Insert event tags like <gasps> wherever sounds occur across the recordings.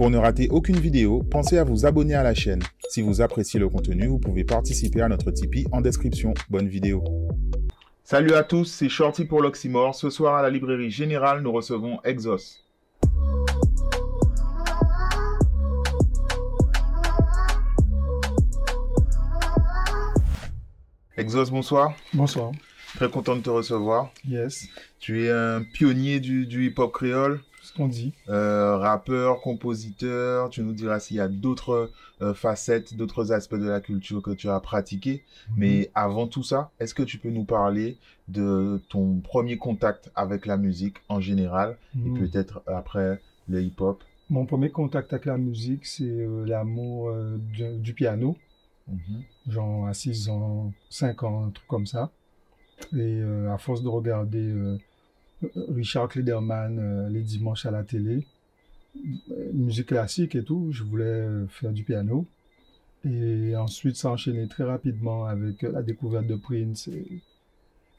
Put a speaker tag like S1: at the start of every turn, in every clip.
S1: Pour ne rater aucune vidéo, pensez à vous abonner à la chaîne. Si vous appréciez le contenu, vous pouvez participer à notre Tipeee en description. Bonne vidéo. Salut à tous, c'est Shorty pour l'Oxymore. Ce soir à la librairie générale, nous recevons Exos. Exos, bonsoir.
S2: Bonsoir.
S1: Très content de te recevoir.
S2: Yes.
S1: Tu es un pionnier du, du hip-hop créole,
S2: Ce qu'on dit.
S1: euh, rappeur, compositeur. Tu nous diras s'il y a d'autres euh, facettes, d'autres aspects de la culture que tu as pratiqué. Mais avant tout ça, est-ce que tu peux nous parler de ton premier contact avec la musique en général
S2: Mhm.
S1: et peut-être après le hip-hop?
S2: Mon premier contact avec la musique, c'est euh, l'amour du, du piano.
S1: Mhm.
S2: Genre à 6 ans, 5 ans, un truc comme ça. Et à force de regarder Richard Klederman euh, les dimanches à la télé, euh, musique classique et tout, je voulais euh, faire du piano. Et ensuite, ça enchaîné très rapidement avec la découverte de Prince et,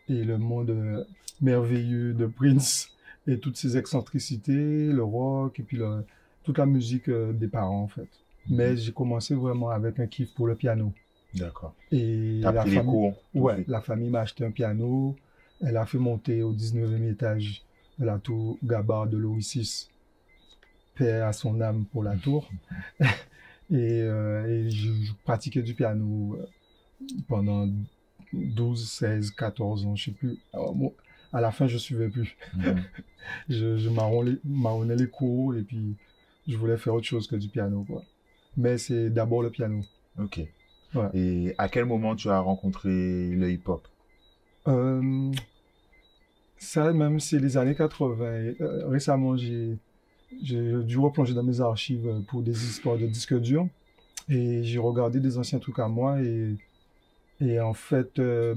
S2: et le monde merveilleux de Prince <laughs> et toutes ses excentricités, le rock et puis le- toute la musique des parents en fait. Mais j'ai commencé vraiment avec un kiff pour le piano.
S1: D'accord.
S2: Et la
S1: pris les
S2: famille, ouais, la famille m'a acheté un piano. Elle a fait monter au 19e étage de la tour Gabard de Louis VI. Paix à son âme pour la tour. <laughs> et euh, et je, je pratiquais du piano euh, pendant 12, 16, 14 ans, je sais plus. Alors, bon, à la fin, je suivais plus.
S1: Mhm. <laughs>
S2: Je, je marronnais, marronnais les cours et puis je voulais faire autre chose que du piano, quoi. Mais c'est d'abord le piano.
S1: Ok.
S2: Ouais.
S1: Et à quel moment tu as rencontré le hip-hop?
S2: Euh, ça, même, c'est les années 80. Et, euh, récemment, j'ai, dû replonger dans mes archives euh, pour des histoires de disques durs. Et j'ai regardé des anciens trucs à moi. Et, et en fait, euh,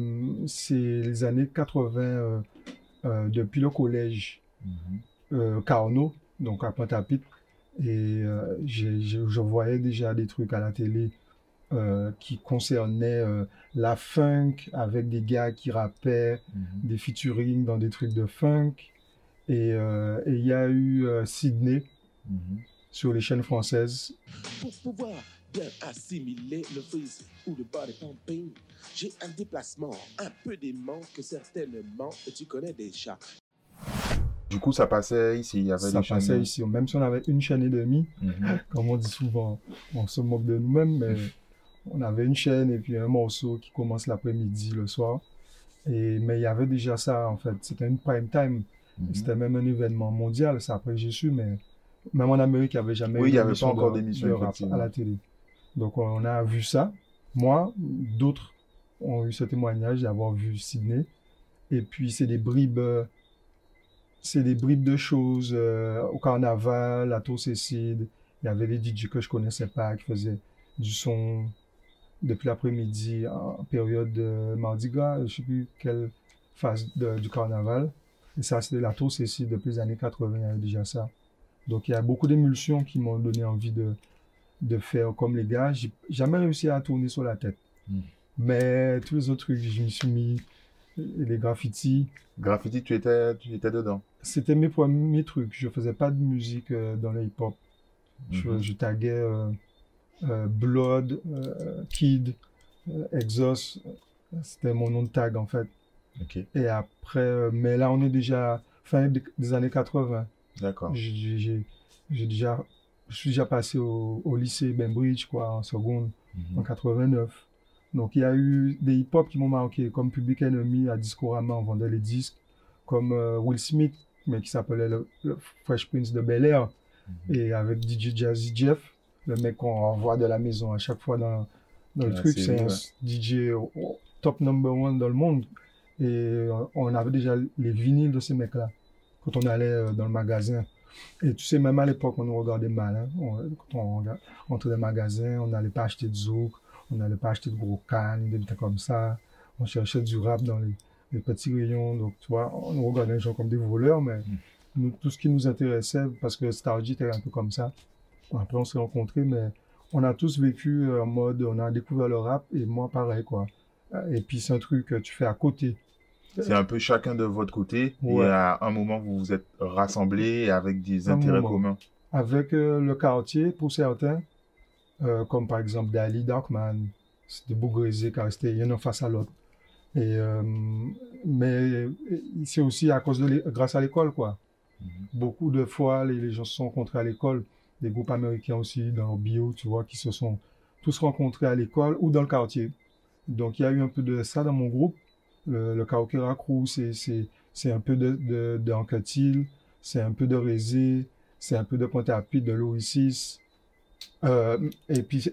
S2: c'est les années 80, euh, euh, depuis le collège,
S1: Mhm.
S2: euh, Carnot, donc à Pointe-à-Pitre. Et je voyais déjà des trucs à la télé euh, qui concernaient euh, la funk avec des gars qui rappaient,
S1: Mhm.
S2: des featuring dans des trucs de funk. Et euh, il y a eu euh, Sydney
S1: Mhm.
S2: sur les chaînes françaises.
S3: Pour pouvoir bien assimiler le freeze ou le body pumping, j'ai un déplacement un peu dément que certainement tu connais déjà.
S1: Du coup, ça passait ici. Il y avait
S2: Ça
S1: des chaînes-
S2: passait ici. Même si on avait une chaîne et demie,
S1: Mhm. <laughs>
S2: comme on dit souvent, on se moque de nous-mêmes, mais <laughs> on avait une chaîne et puis un morceau qui commence l'après-midi, le soir. Et, mais il y avait déjà ça, en fait. C'était une prime time.
S1: Mhm.
S2: C'était même un événement mondial, c'est après j'ai su, mais même en Amérique, il n'y avait jamais
S1: Oui,
S2: eu
S1: il y avait pas encore d'émission,
S2: à la télé. Donc on a vu ça. Moi, d'autres ont eu ce témoignage d'avoir vu Sydney. Et puis c'est des bribes, c'est des bribes de choses euh, au carnaval, à Tour Cécile. Il y avait des DJ que je connaissais pas qui faisaient du son depuis l'après-midi en période de Mardi Gras, je sais plus quelle phase de- du carnaval. Et ça, c'était la tour Cécile depuis les années 80, il y avait déjà ça. Donc, il y a beaucoup d'émulsions qui m'ont donné envie de, de faire comme les gars. J'ai jamais réussi à tourner sur la tête.
S1: Mm.
S2: Mais tous les autres trucs, je me suis mis les graffitis.
S1: Graffiti, tu étais, tu étais dedans?
S2: C'était mes premiers trucs. Je faisais pas de musique euh, dans le hip-hop. Je,
S1: Mhm.
S2: je taguais euh, euh, Blood, euh, Kid, euh, Exos. C'était mon nom de tag, en fait. Et après, euh, mais là, on est déjà fin des, années 80.
S1: D'accord.
S2: J'ai- déjà, je suis déjà passé au, au lycée Bainbridge, quoi, en seconde, en
S1: Mhm.
S2: 89. Donc, il y a eu des hip-hop qui m'ont marqué, comme Public Enemy à Discorama, on vendait les disques, comme euh, Will Smith, mais qui s'appelait le, le Fresh Prince de Bel Air,
S1: Mhm.
S2: et avec DJ Jazzy Jeff, le mec qu'on renvoie de la maison à chaque fois dans, dans le truc. C'est un DJ top number one dans le monde. Et euh, on avait déjà les vinyles de ces mecs-là quand on allait euh, dans le magasin. Et tu sais, même à l'époque, on nous regardait mal. hein. On- quand on rega- entrait dans le magasin, on n'allait pas acheter de zouk, on n'allait pas acheter de gros cannes, des trucs comme ça. On cherchait du rap dans les, les petits rayons. Donc, tu vois, on nous regardait les gens comme des voleurs, mais nous, tout ce qui nous intéressait, parce que Stargy était un peu comme ça. Après, on s'est rencontrés, mais on a tous vécu euh, en mode, on a découvert le rap, et moi, pareil, quoi. Euh, Et puis, c'est un truc que tu fais à côté.
S1: C'est un peu chacun de votre côté.
S2: Ouais.
S1: Et à un moment, vous vous êtes rassemblés avec des
S2: Un
S1: intérêts
S2: moment.
S1: communs.
S2: avec euh, le quartier, pour certains, euh, comme par exemple Dali Darkman, c'était Bougrézé car c'était l'un en face à l'autre. Et, euh, mais c'est aussi à cause de grâce à l'école, quoi.
S1: Mhm.
S2: Beaucoup de fois, les, les gens se sont rencontrés à l'école, des groupes américains aussi, dans leur bio, tu vois, qui se sont tous rencontrés à l'école ou dans le quartier. Donc, il y a eu un peu de ça dans mon groupe. Le, le Crew, c'est, un peu de, de, c'est un peu de Rézé, c'est un peu de Pointe-à-Pitre, de l'Oasis. Euh, et puis,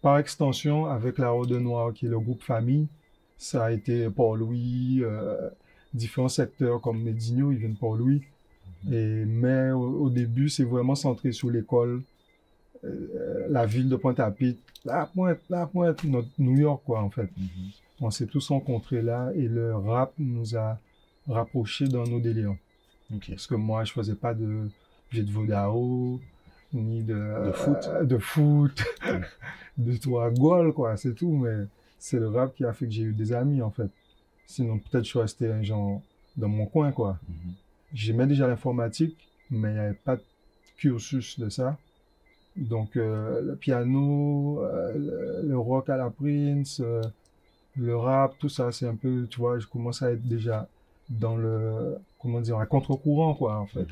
S2: par extension, avec la Rode Noire, qui est le groupe famille, ça a été Port-Louis, euh, différents secteurs comme Médigno, ils viennent Port-Louis. Et, mais au, au début, c'est vraiment centré sur l'école, euh, la ville de Pointe-à-Pitre, la pointe, la pointe, notre New York, quoi, en fait.
S1: Mhm.
S2: On s'est tous rencontrés là et le rap nous a rapprochés dans nos délires. Parce que moi, je faisais pas de jet de Vodao, ni de,
S1: De foot.
S2: euh, de foot, <laughs> de toi goal, quoi, c'est tout. Mais c'est le rap qui a fait que j'ai eu des amis, en fait. Sinon, peut-être je suis resté un genre dans mon coin, quoi.
S1: Mhm.
S2: J'aimais déjà l'informatique, mais il n'y avait pas de cursus de ça. Donc, euh, le piano, euh, le, rock à la Prince, euh, le rap, tout ça, c'est un peu, tu vois, je commence à être déjà dans le, comment dire, à contre-courant, quoi, en fait.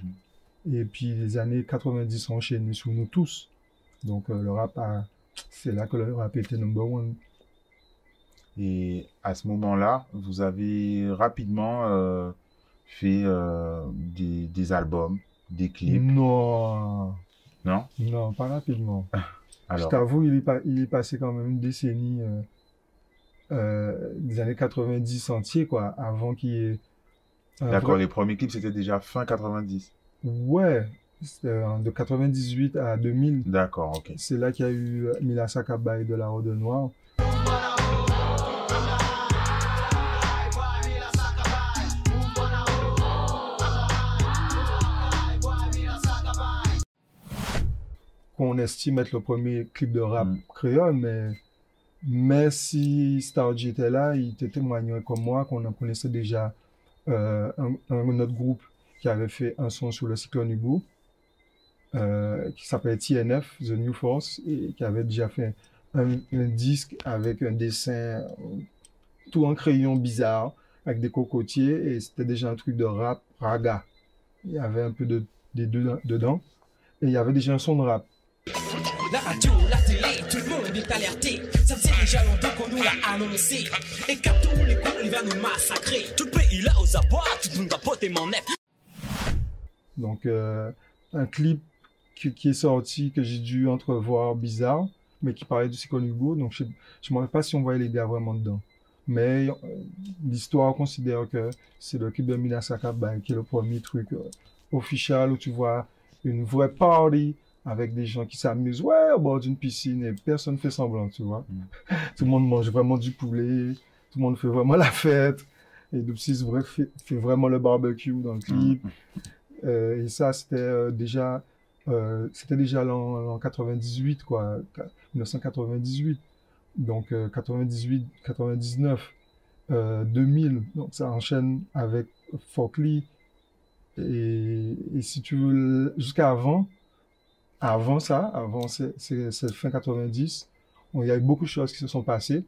S1: Mhm.
S2: Et puis, les années 90 sont enchaînées sous nous tous. Donc, le rap, a- c'est là que le rap était number one.
S1: Et à ce moment-là, vous avez rapidement fait euh, des, des albums, des clips,
S2: Non,
S1: non?
S2: Non, pas rapidement. Je
S1: Alors,
S2: t'avoue, il il est passé quand même une décennie euh, euh, des années 90 entier, quoi, avant qu'il y ait.
S1: d'accord,
S2: vrai-
S1: les premiers clips, c'était déjà fin 90.
S2: Ouais, euh, de 98 à 2000.
S1: D'accord, ok.
S2: C'est là qu'il y a eu Mila Sakaba et de la Rode Noire. Qu'on estime être le premier clip de rap
S1: Mm.
S2: créole, mais, mais si Stargy était là, il te témoignerait comme moi qu'on en connaissait déjà euh, un, un autre groupe qui avait fait un son sur le cyclone Hugo, euh, qui s'appelait TNF, The New Force, et qui avait déjà fait un, un disque avec un dessin tout en crayon bizarre, avec des cocotiers, et c'était déjà un truc de rap, raga. Il y avait un peu de, des deux dedans, et il y avait déjà un son de rap.
S4: La radio, la télé, tout le monde est alerté. Ça faisait déjà longtemps qu'on nous l'a annoncé. Et qu'à tous les coups, il va nous massacrer. Tout le pays là aux abois, tout le monde poté mon nef.
S2: Donc, euh, un clip qui, est sorti, que j'ai dû entrevoir bizarre, mais qui parlait du cyclone Hugo. Donc, je ne me rappelle pas si on voyait les gars vraiment dedans. Mais euh, l'histoire considère que c'est le clip de Mina Sakaba qui est le premier truc euh, officiel où tu vois une vraie party avec des gens qui s'amusent, ouais, au bord d'une piscine et personne fait semblant, tu vois.
S1: Mm. <laughs>
S2: Tout le monde mange vraiment du poulet, tout le monde fait vraiment <laughs> la fête. Et vrai, fait, fait vraiment le barbecue dans le clip.
S1: Mhm.
S2: Euh, et ça, c'était euh, déjà, euh, c'était déjà l'an l'an 98, quoi, Qu- 1998. Donc, euh, 98, 99, euh, 2000. Donc, ça enchaîne avec Folkly. Et, et si tu veux, jusqu'à avant, avant ça, avant, c'est fin 90, bon, il y a eu beaucoup de choses qui se sont passées.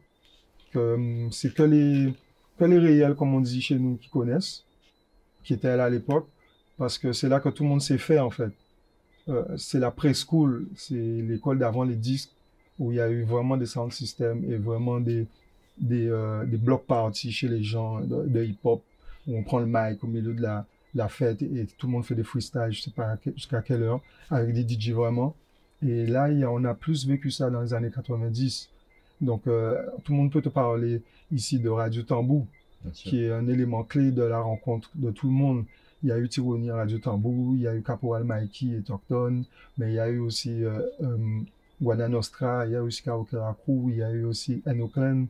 S2: hum, C'est que les, que les réels, comme on dit chez nous, qui connaissent, qui étaient là à l'époque parce que c'est là que tout le monde s'est fait en fait. Euh, c'est la preschool, c'est l'école d'avant les disques où il y a eu vraiment des sound systems et vraiment des des, euh, block parties chez les gens de hip-hop où on prend le mic au milieu de la, la fête et, tout le monde fait des freestyles, je sais pas jusqu'à quelle heure, avec des DJ vraiment. Et là, on a plus vécu ça dans les années 90. Donc, euh, tout le monde peut te parler ici de Radio Tambou, qui est un élément clé de la rencontre de tout le monde. Il y a eu Tironi à Radio Tambou, il y a eu Caporal Mikey et Tocton, mais il y a eu aussi euh, euh, Guana Nostra, il y a eu aussi Karaokera Crew, il y a eu aussi Enoclan.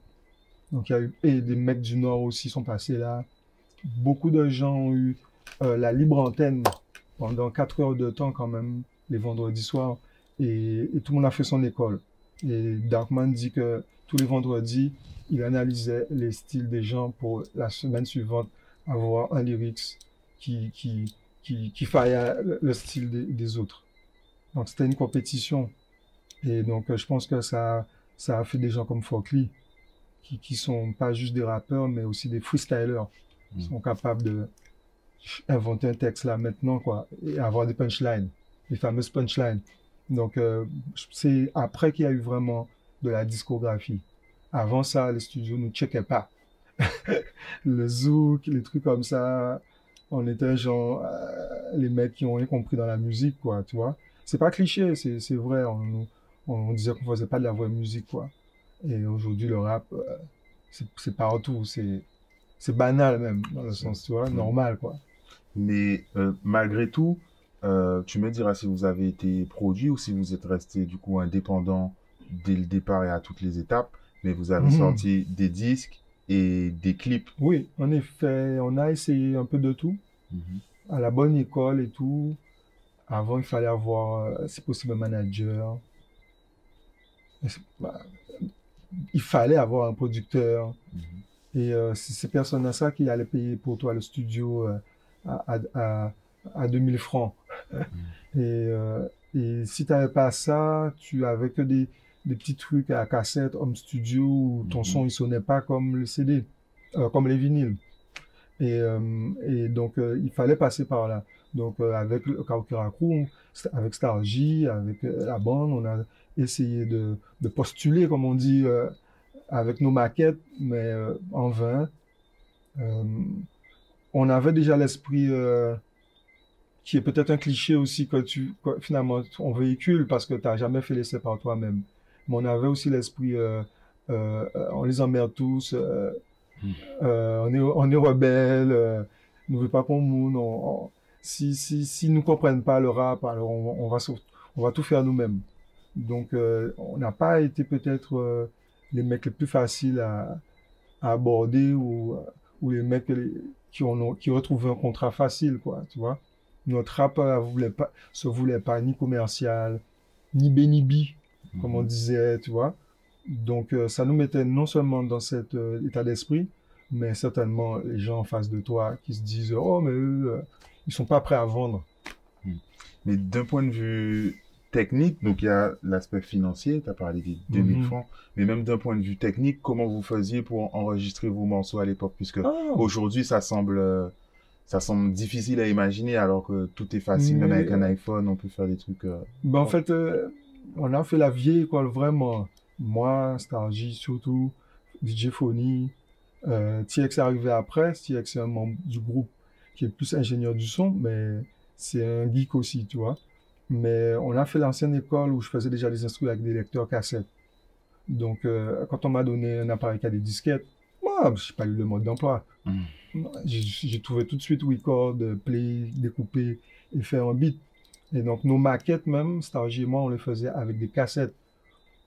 S2: Donc il y a eu, et des mecs du Nord aussi sont passés là. Beaucoup de gens ont eu euh, la libre antenne pendant 4 heures de temps quand même, les vendredis soirs, et, et tout le monde a fait son école. Et Darkman dit que tous les vendredis, il analysait les styles des gens pour la semaine suivante avoir un lyrics qui, qui, qui, qui faille le, le style des, des autres. Donc c'était une compétition. Et donc euh, je pense que ça, ça a fait des gens comme Folkly, qui, qui sont pas juste des rappeurs, mais aussi des freestylers. Ils
S1: Mm.
S2: sont capables de inventer un texte là maintenant, quoi, et avoir des punchlines, les fameuses punchlines. Donc euh, c'est après qu'il y a eu vraiment de la discographie. Avant ça, les studios ne checkaient pas. <laughs> le zouk, les trucs comme ça, on était genre euh, les mecs qui ont rien compris dans la musique, quoi, tu vois. C'est pas cliché, c'est c'est vrai. On, on disait qu'on faisait pas de la vraie musique, quoi. Et aujourd'hui, le rap, euh, c'est partout, c'est c'est banal même, dans le sens, tu vois, normal, quoi.
S1: Mais euh, malgré tout, euh, tu me diras si vous avez été produit ou si vous êtes resté du coup indépendant dès le départ et à toutes les étapes, mais vous avez
S2: Mhm.
S1: sorti des disques et des clips.
S2: Oui, en effet, on a essayé un peu de tout, à la bonne école et tout. Avant, il fallait avoir, euh, si possible, un manager. Bah, il fallait avoir un producteur.
S1: Mhm.
S2: Et euh, c'est ces personnes-là qui allaient payer pour toi le studio euh, à, à, à, à 2000 francs. Et, euh, et si tu n'avais pas ça, tu avais que des, des petits trucs à cassette, home studio, où ton
S1: Mhm.
S2: son il sonnait pas comme le CD, euh, comme les vinyles. Et, euh, et donc, euh, il fallait passer par là. Donc, euh, avec le Kaukira Crew, avec Star J, avec la bande, on a essayé de, de postuler, comme on dit, avec nos maquettes, mais en vain. On avait déjà l'esprit euh, qui est peut-être un cliché aussi que tu que finalement on véhicule parce que tu n'as jamais fait l'essai par toi-même. Mais on avait aussi l'esprit euh, euh, on les emmerde tous, euh,
S1: Mm.
S2: euh, on est on est rebelle, euh, nous veut pas qu'on moune. On, on- si si si nous comprennent pas le rap, alors on, on va on va tout faire nous-mêmes. Donc on n'a pas été peut-être les mecs les plus faciles à, à aborder ou ou les mecs les- qui ont qui un contrat facile quoi, tu vois. Notre rap euh, voulait pas se voulait pas ni commercial ni bénibi comme on disait, tu vois. Donc, euh, ça nous mettait non seulement dans cet euh, état d'esprit, mais certainement les gens en face de toi qui se disent Oh, mais eux, euh, ils sont pas prêts à vendre.
S1: Mais d'un point de vue technique, donc il y a l'aspect financier, tu as parlé des 2000
S2: Mhm.
S1: francs, mais même d'un point de vue technique, comment vous faisiez pour enregistrer vos morceaux à l'époque? Puisque
S2: Ah,
S1: aujourd'hui, ça semble, euh, ça semble difficile à imaginer alors que tout est facile, même avec un iPhone, on peut faire des trucs. euh,
S2: ben, en fait, euh, on a fait la vieille école vraiment. Moi, Stargy surtout, DJ Phony. Euh, TX est arrivé après. TX est un membre du groupe qui est plus ingénieur du son, mais c'est un geek aussi, tu vois. Mais on a fait l'ancienne école où je faisais déjà des instruments avec des lecteurs cassettes. Donc, euh, quand on m'a donné un appareil qui a des disquettes, moi, je n'ai pas eu le mode d'emploi.
S1: Mhm.
S2: J'ai trouvé tout de suite record, play, découper et faire un beat. Et donc, nos maquettes même, Stargy et moi, on les faisait avec des cassettes.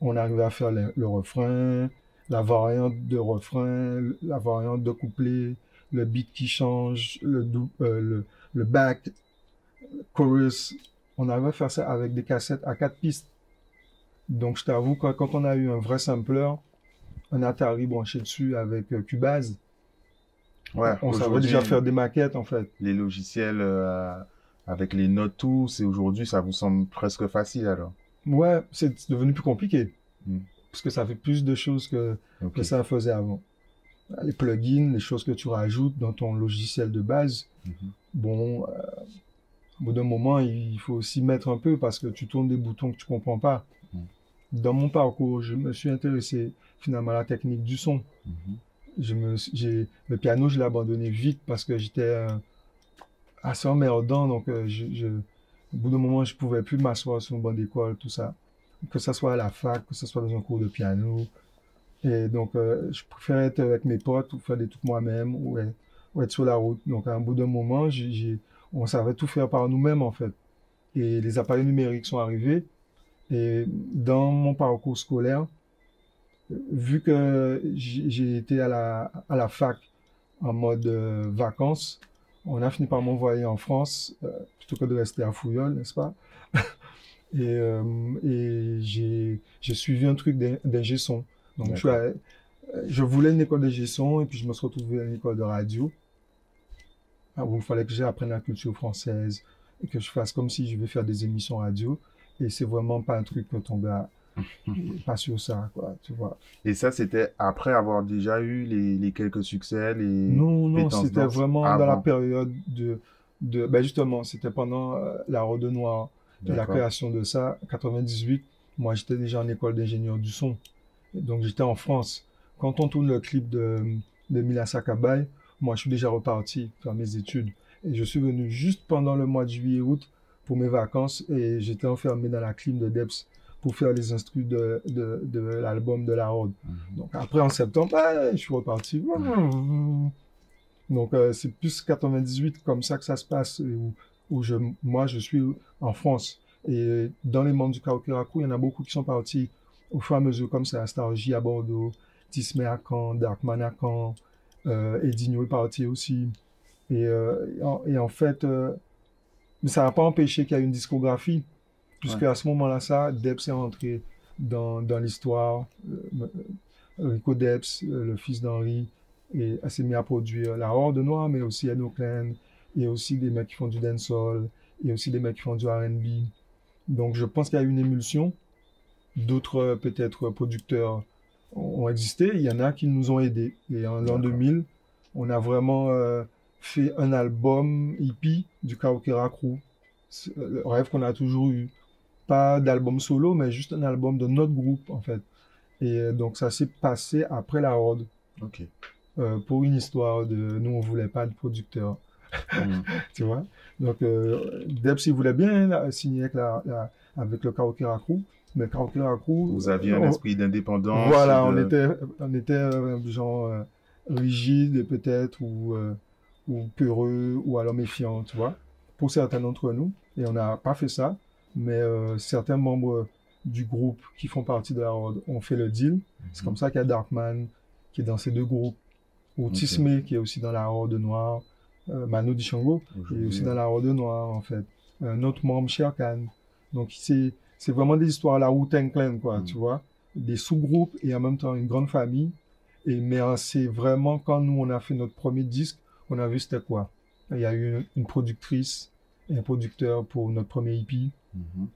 S2: On arrivait à faire le, le refrain, la variante de refrain, la variante de couplet, le beat qui change, le, euh, le, le back, le chorus. On arrivait à faire ça avec des cassettes à quatre pistes. Donc, je t'avoue, que quand on a eu un vrai sampler, un Atari branché dessus avec euh, Cubase,
S1: Ouais,
S2: on savait déjà faire des maquettes, en fait.
S1: les logiciels euh, avec les notes tous, et aujourd'hui, ça vous semble presque facile alors.
S2: Ouais, c'est devenu plus compliqué.
S1: Mm.
S2: Parce que ça fait plus de choses que, que ça faisait avant. Les plugins, les choses que tu rajoutes dans ton logiciel de base,
S1: Mhm.
S2: bon, euh, au bout d'un moment, il faut aussi mettre un peu parce que tu tournes des boutons que tu comprends pas.
S1: Mm.
S2: Dans mon parcours, je me suis intéressé finalement à la technique du son.
S1: Mhm.
S2: Je me, le piano, je l'ai abandonné vite parce que j'étais euh, assez emmerdant. Donc, euh, je, je- au bout d'un moment, je pouvais plus m'asseoir sur une bonne d'école, tout ça. Que ce soit à la fac, que ce soit dans un cours de piano. Et donc, euh, je préférais être avec mes potes ou faire des trucs moi-même ou, être- ou être sur la route. Donc, à un bout d'un moment, j'ai- on savait tout faire par nous-mêmes, en fait. Et les appareils numériques sont arrivés. Et dans mon parcours scolaire, vu que j'ai été à la, à la fac en mode euh, vacances, on a fini par m'envoyer en France euh, plutôt que de rester à Fouillol, n'est-ce pas? <laughs> Et, euh, et j'ai suivi un truc d'ing- d'ingé son. Donc, je, suis
S1: D'accord.
S2: allé- je voulais une école d'ingé son et puis je me suis retrouvé à une école de radio ah, il fallait que j'apprenne la culture française et que je fasse comme si je vais faire des émissions radio. Et c'est vraiment pas un truc que ton gars pas sur ça, quoi, tu vois.
S1: Et ça, c'était après avoir déjà eu les, les quelques succès, les
S2: Non, non, c'était vraiment dans la période de, de ben justement, c'était pendant euh, la Rode Noire, et la création de ça, 98. Moi, j'étais déjà en école d'ingénieur du son. Donc, j'étais en France. Quand on tourne le clip de, de Mila Sakabay, moi, je suis déjà reparti faire mes études. Et je suis venu juste pendant le mois de juillet-août pour mes vacances et j'étais enfermé dans la clim de Debs pour faire les instrus de, de, de l'album de la Rode.
S1: Mhm.
S2: Donc après, en septembre, ah, je suis reparti. Donc euh, c'est plus 98 comme ça que ça se passe, où, où je, moi je suis en France. Et dans les membres du Kaokeraku, il y en a beaucoup qui sont partis au fur et à mesure comme ça. Stargy à Bordeaux, Tismé à Caen, Darkman à Caen, euh, Edinho est parti aussi. Et, euh, et en, et en fait, euh, mais ça n'a pas empêché qu'il y ait une discographie, puisque
S1: Ouais.
S2: à ce moment-là, ça, Debs est rentré dans, dans l'histoire. Rico Debs, le fils d'Henri, et elle s'est mis à produire la Horde Noire, mais aussi Eno Clan, et aussi des mecs qui font du dancehall, et aussi des mecs qui font du R&B. Donc je pense qu'il y a eu une émulsion. D'autres, peut-être, producteurs ont existé. Il y en a qui nous ont aidés. Et en l'an
S1: D'accord.
S2: 2000, on a vraiment euh, fait un album hippie du Kaokera Crew. C'est Le rêve qu'on a toujours eu. Pas d'album solo, mais juste un album de notre groupe, en fait. Et euh, donc ça s'est passé après la Horde.
S1: Ok.
S2: Euh, pour une histoire de nous on voulait pas de producteur
S1: Mhm. <laughs>
S2: tu vois? Donc euh, Debs il voulait bien là, signer avec, la, la- avec le Kaokera Crew mais Kaokera Crew
S1: Vous aviez un esprit d'indépendance.
S2: voilà
S1: de-
S2: on était on était euh, genre euh, rigide peut-être ou euh, ou peureux ou alors méfiant tu vois pour certains d'entre nous. Et on n'a pas fait ça. Mais euh, certains membres du groupe qui font partie de la Horde ont fait le deal. C'est comme ça qu'il y a Darkman qui est dans ces deux groupes, ou
S1: Ok.
S2: Tismé qui est aussi dans la Horde Noire, euh, Mano Dichango qui est aussi dans la Horde Noire en fait, un autre membre Sher Khan. Donc c'est c'est vraiment des histoires à la Clan quoi,
S1: Mm.
S2: tu vois, des sous-groupes et en même temps une grande famille. Et mais euh, c'est vraiment quand nous on a fait notre premier disque, on a vu c'était quoi. Il y a eu une, une productrice et un producteur pour notre premier EP.
S1: Mhm.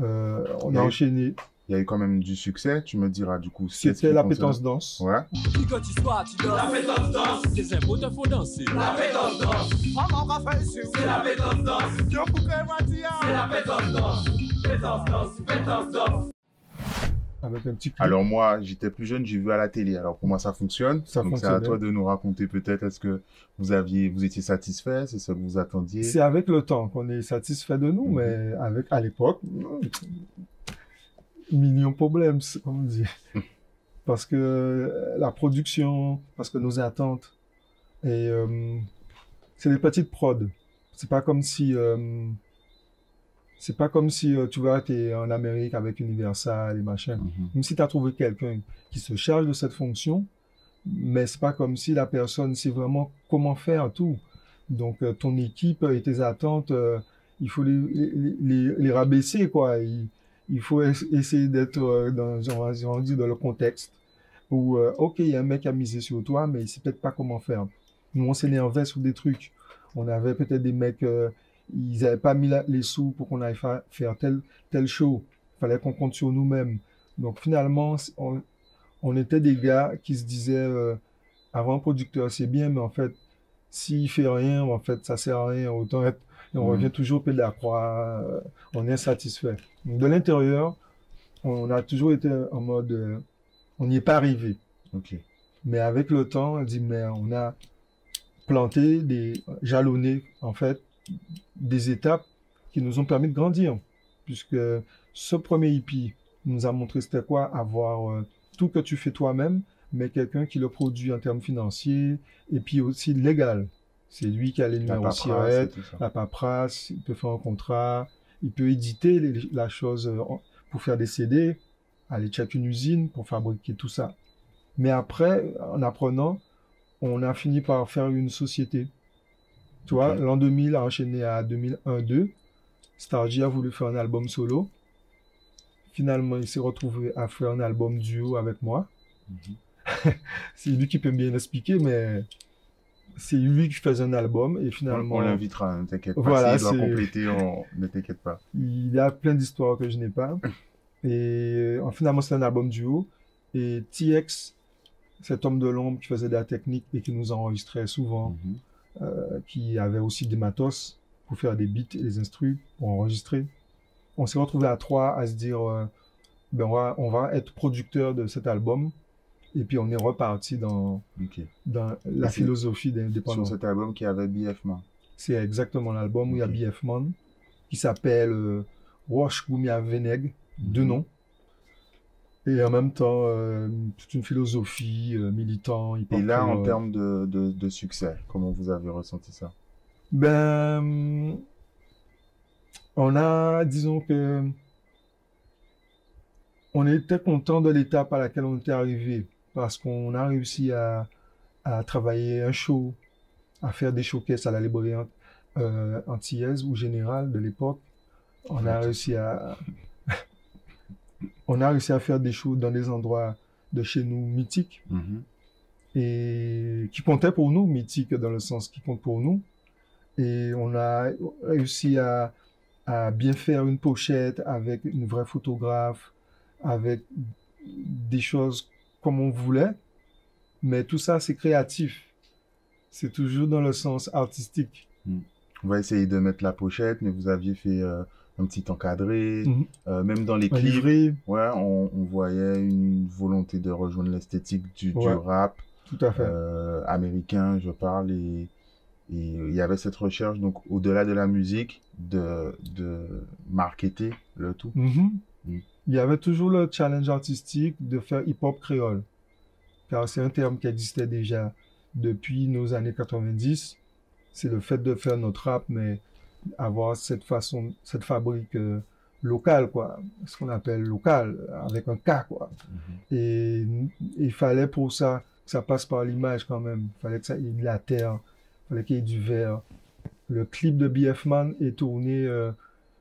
S2: Euh, on
S1: Il
S2: a
S1: a eu-
S2: enchaîné.
S1: Il y a eu quand même du succès, tu me diras du coup.
S2: C'était la pétence danse.
S1: Ouais.
S4: Puis quand tu sois, tu danses. La pétence danse. Tes impôts te font danser. La pétence danse. C'est la. C'est danse. Pétence danse.
S2: Avec un petit clip.
S1: Alors moi, j'étais plus jeune, j'ai vu à la télé. Alors pour moi, ça fonctionne.
S2: Ça
S1: Donc c'est à toi de nous raconter peut-être. Est-ce que vous aviez, vous étiez satisfait, c'est ça que vous attendiez?
S2: C'est avec le temps qu'on est satisfait de nous,
S1: Mhm.
S2: mais avec, à l'époque, millions de problèmes, comme on dit. <laughs> Parce que euh, la production, parce que nos attentes, et euh, c'est des petites prods. C'est pas comme si, euh, c'est pas comme si euh, tu vois, t'es en Amérique avec Universal et machin.
S1: Mhm.
S2: Même si tu as trouvé quelqu'un qui se charge de cette fonction, mais c'est pas comme si la personne sait vraiment comment faire tout. Donc euh, ton équipe et tes attentes, euh, il faut les, les, les, les rabaisser quoi. Il, il faut es- essayer d'être dans, le contexte où ok il y a un mec qui a misé sur toi, mais il sait peut-être pas comment faire. Nous on s'énervait sur des trucs. On avait peut-être des mecs, ils avaient pas mis la- les sous pour qu'on aille fa- faire tel tel show. Il fallait qu'on compte sur nous-mêmes. Donc finalement, on, on était des gars qui se disaient, euh, avant producteur, c'est bien, mais en fait, s'il fait rien, en fait, ça sert à rien. Autant être, et on
S1: Mhm.
S2: revient toujours au de la croix, euh, on est insatisfait. Donc, de l'intérieur, on a toujours été en mode, euh, on n'y est pas arrivé. Mais avec le temps, on dit, mais on a planté des, jalonné, en fait, des étapes qui nous ont permis de grandir. Puisque ce premier hippie nous a montré c'était quoi avoir euh, tout que tu fais toi-même, mais quelqu'un qui le produit en termes financiers et puis aussi légal. C'est lui qui a les numéros
S1: ça.
S2: la paperasse, il peut faire un contrat, il peut éditer les- la chose euh, pour faire des CD, aller check une usine pour fabriquer tout ça. Mais après, en apprenant, on a fini par faire une société. Tu vois, l'an 2000 a enchaîné à 2001-2. Stargy a voulu faire un album solo. Finalement, il s'est retrouvé à faire un album duo avec moi.
S1: Mhm. <laughs>
S2: C'est lui qui peut bien expliquer, mais c'est lui qui faisait un album et
S1: On,
S2: finalement
S1: on l'invitera, ne t'inquiète pas.
S2: Voilà,
S1: S'il doit
S2: c'est-
S1: compléter, on- <laughs> ne t'inquiète pas.
S2: il y a plein d'histoires que je n'ai pas. <laughs> Et euh, finalement, c'est un album duo. Et TX, cet homme de l'ombre qui faisait de la technique et qui nous enregistrait souvent,
S1: Mhm.
S2: Euh, qui avait aussi des matos pour faire des beats et des instrus pour enregistrer. On s'est retrouvé à trois à se dire, euh, ben on va, on va être producteur de cet album. Et puis on est reparti dans, dans la philosophie
S1: Sur
S2: d'indépendance.
S1: cet album qui avait BF Man.
S2: C'est exactement l'album où il y a. BF Man qui s'appelle euh, Roche Goumia Veneg, deux
S1: Mhm.
S2: noms. Et en même temps, euh, toute une philosophie euh, militant.
S1: Et là, en
S2: euh,
S1: termes de, de, de succès, comment vous avez ressenti ça?
S2: Ben, on a, disons que, on était content de l'étape à laquelle on était arrivé parce qu'on a réussi à, à travailler un show, à faire des showcases à la librairie euh, antillaise ou générale de l'époque. On a réussi à, on a réussi à faire des shows dans des endroits de chez nous mythiques
S1: Mhm.
S2: et qui comptait pour nous, mythique dans le sens qui compte pour nous. Et on a réussi à, à bien faire une pochette avec une vraie photographe, avec des choses comme on voulait. Mais tout ça, c'est créatif. C'est toujours dans le sens artistique.
S1: On va essayer de mettre la pochette, mais vous aviez fait euh, un petit encadré.
S2: Mhm.
S1: Euh, même dans les clips,
S2: livret,
S1: ouais, on, on voyait une volonté de rejoindre l'esthétique du, du
S2: Ouais.
S1: rap
S2: tout à fait.
S1: euh, américain, je parle, et et il y avait cette recherche, donc au-delà de la musique, de, de marketer le tout.
S2: Mhm.
S1: Mm.
S2: Il y avait toujours le challenge artistique de faire hip-hop créole. Car c'est un terme qui existait déjà depuis nos années 90. C'est le fait de faire notre rap, mais avoir cette façon, cette fabrique euh, locale, quoi. Ce qu'on appelle local, avec un K, quoi.
S1: Mhm.
S2: Et il fallait pour ça que ça passe par l'image quand même. Il fallait que ça ait de la terre, il fallait qu'il y ait du verre. Le clip de BF Man est tourné euh,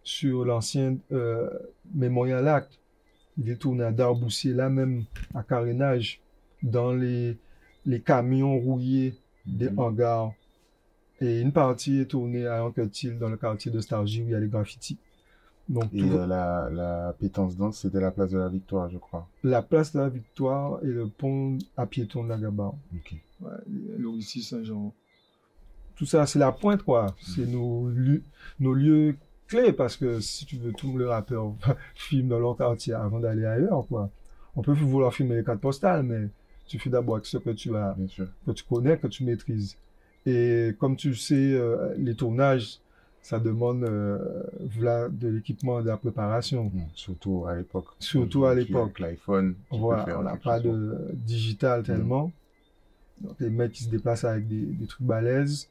S2: sur l'ancien euh, Memorial Act. Il est tourné à Darboussier, là même, à carénage, dans les, les camions rouillés des
S1: Mhm.
S2: hangars. Et une partie est tournée à Anquetil, dans le quartier de Stargy, où il y a les graffitis. Donc,
S1: Et
S2: tout-
S1: euh, la, la pétence danse, c'était la place de la victoire, je crois.
S2: la place de la Victoire et le pont à piéton de la Gabarre.
S1: Ok.
S2: Ouais, Saint-Jean. Tout ça, c'est la pointe, quoi. C'est nos, lieux- nos lieux clés, parce que si tu veux, tous les rappeurs <laughs> filment dans leur quartier avant d'aller ailleurs, quoi. On peut vouloir filmer les cartes postales, mais tu fais d'abord avec ce que tu as, que tu connais, que tu maîtrises. Et comme tu le sais, euh, les tournages, ça demande euh, voilà, de l'équipement, de la préparation.
S1: Mm. Surtout à l'époque.
S2: Surtout à l'époque.
S1: L'iPhone.
S2: Voilà, on n'a pas de digital tellement. Donc les mecs qui se déplacent avec des, des trucs balèzes.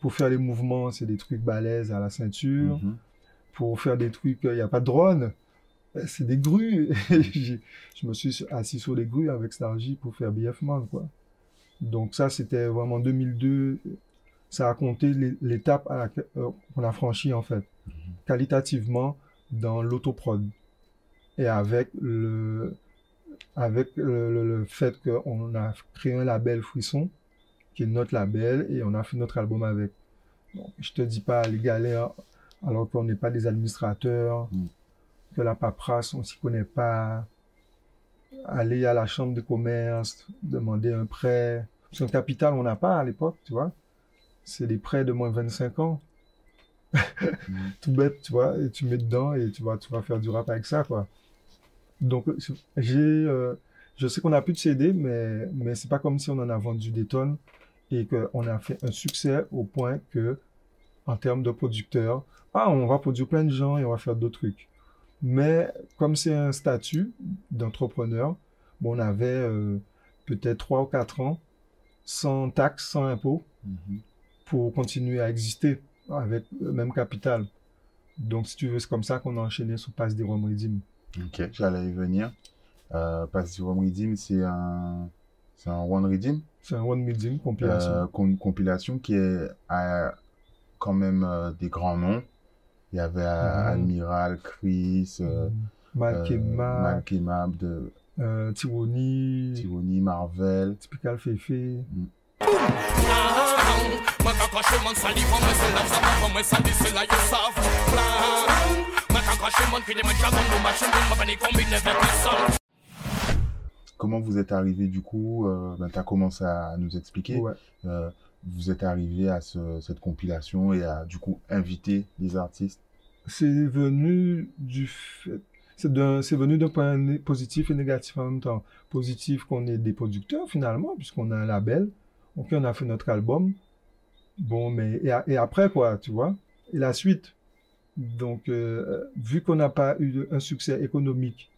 S2: Pour faire les mouvements, c'est des trucs balèzes à la ceinture.
S1: Mhm.
S2: Pour faire des trucs, il n'y a pas de drone. Ben, C'est des grues. <laughs> J'ai- je me suis assis sur les grues avec Stargy pour faire BF Man, quoi. Donc ça, c'était vraiment 2002. Ça a compté l'é- l'étape euh, qu'on a franchi, en fait, qualitativement dans l'autoprod. Et avec le, avec le, le- le fait qu'on a créé un label Frisson, qui est notre label, et on a fait notre album avec. Donc, je te dis pas les galères, alors qu'on n'est pas des administrateurs,
S1: Mm.
S2: que la paperasse, on s'y connaît pas. Aller à la chambre de commerce, demander un prêt. Parce qu'un capital, on n'a pas à l'époque, tu vois. C'est des prêts de moins de 25 ans. <laughs> Tout bête, tu vois, et tu mets dedans et tu vas, tu vas faire du rap avec ça, quoi. Donc, j'ai, euh, je sais qu'on n'a plus de CD, mais, mais c'est pas comme si on en a vendu des tonnes et qu'on a fait un succès au point que, en termes de producteurs, ah, on va produire plein de gens et on va faire d'autres trucs. Mais comme c'est un statut d'entrepreneur, bon, on avait euh, peut-être trois ou quatre ans sans taxes, sans impôts,
S1: Mhm.
S2: pour continuer à exister avec le même capital. Donc, si tu veux, c'est comme ça qu'on a enchaîné sur Passe des Redeem.
S1: Ok, j'allais y venir. Euh, que One Redeem, c'est un, c'est un One Redeem,
S2: C'est un One Redeem compilation.
S1: euh, com- compilation qui est à quand même euh, des grands noms. Il y avait euh. Admiral, Chris, euh,
S2: Malkema,
S1: euh, Malkema de
S2: euh,
S1: Marvel.
S2: Typical Fefe.
S4: Sol
S1: Comment vous êtes arrivé du coup euh, ben, Tu as commencé à nous expliquer.
S2: Ouais.
S1: Euh, vous êtes arrivé à ce- cette compilation et à du coup inviter les artistes?
S2: c'est venu du fait. C'est d'un- c'est venu d'un point né- positif et négatif en même temps. Positif qu'on est des producteurs finalement, puisqu'on a un label. Ok, on a fait notre album. Bon, mais et, a- et après quoi, tu vois? Et la suite. Donc, euh, vu qu'on n'a pas eu un succès économique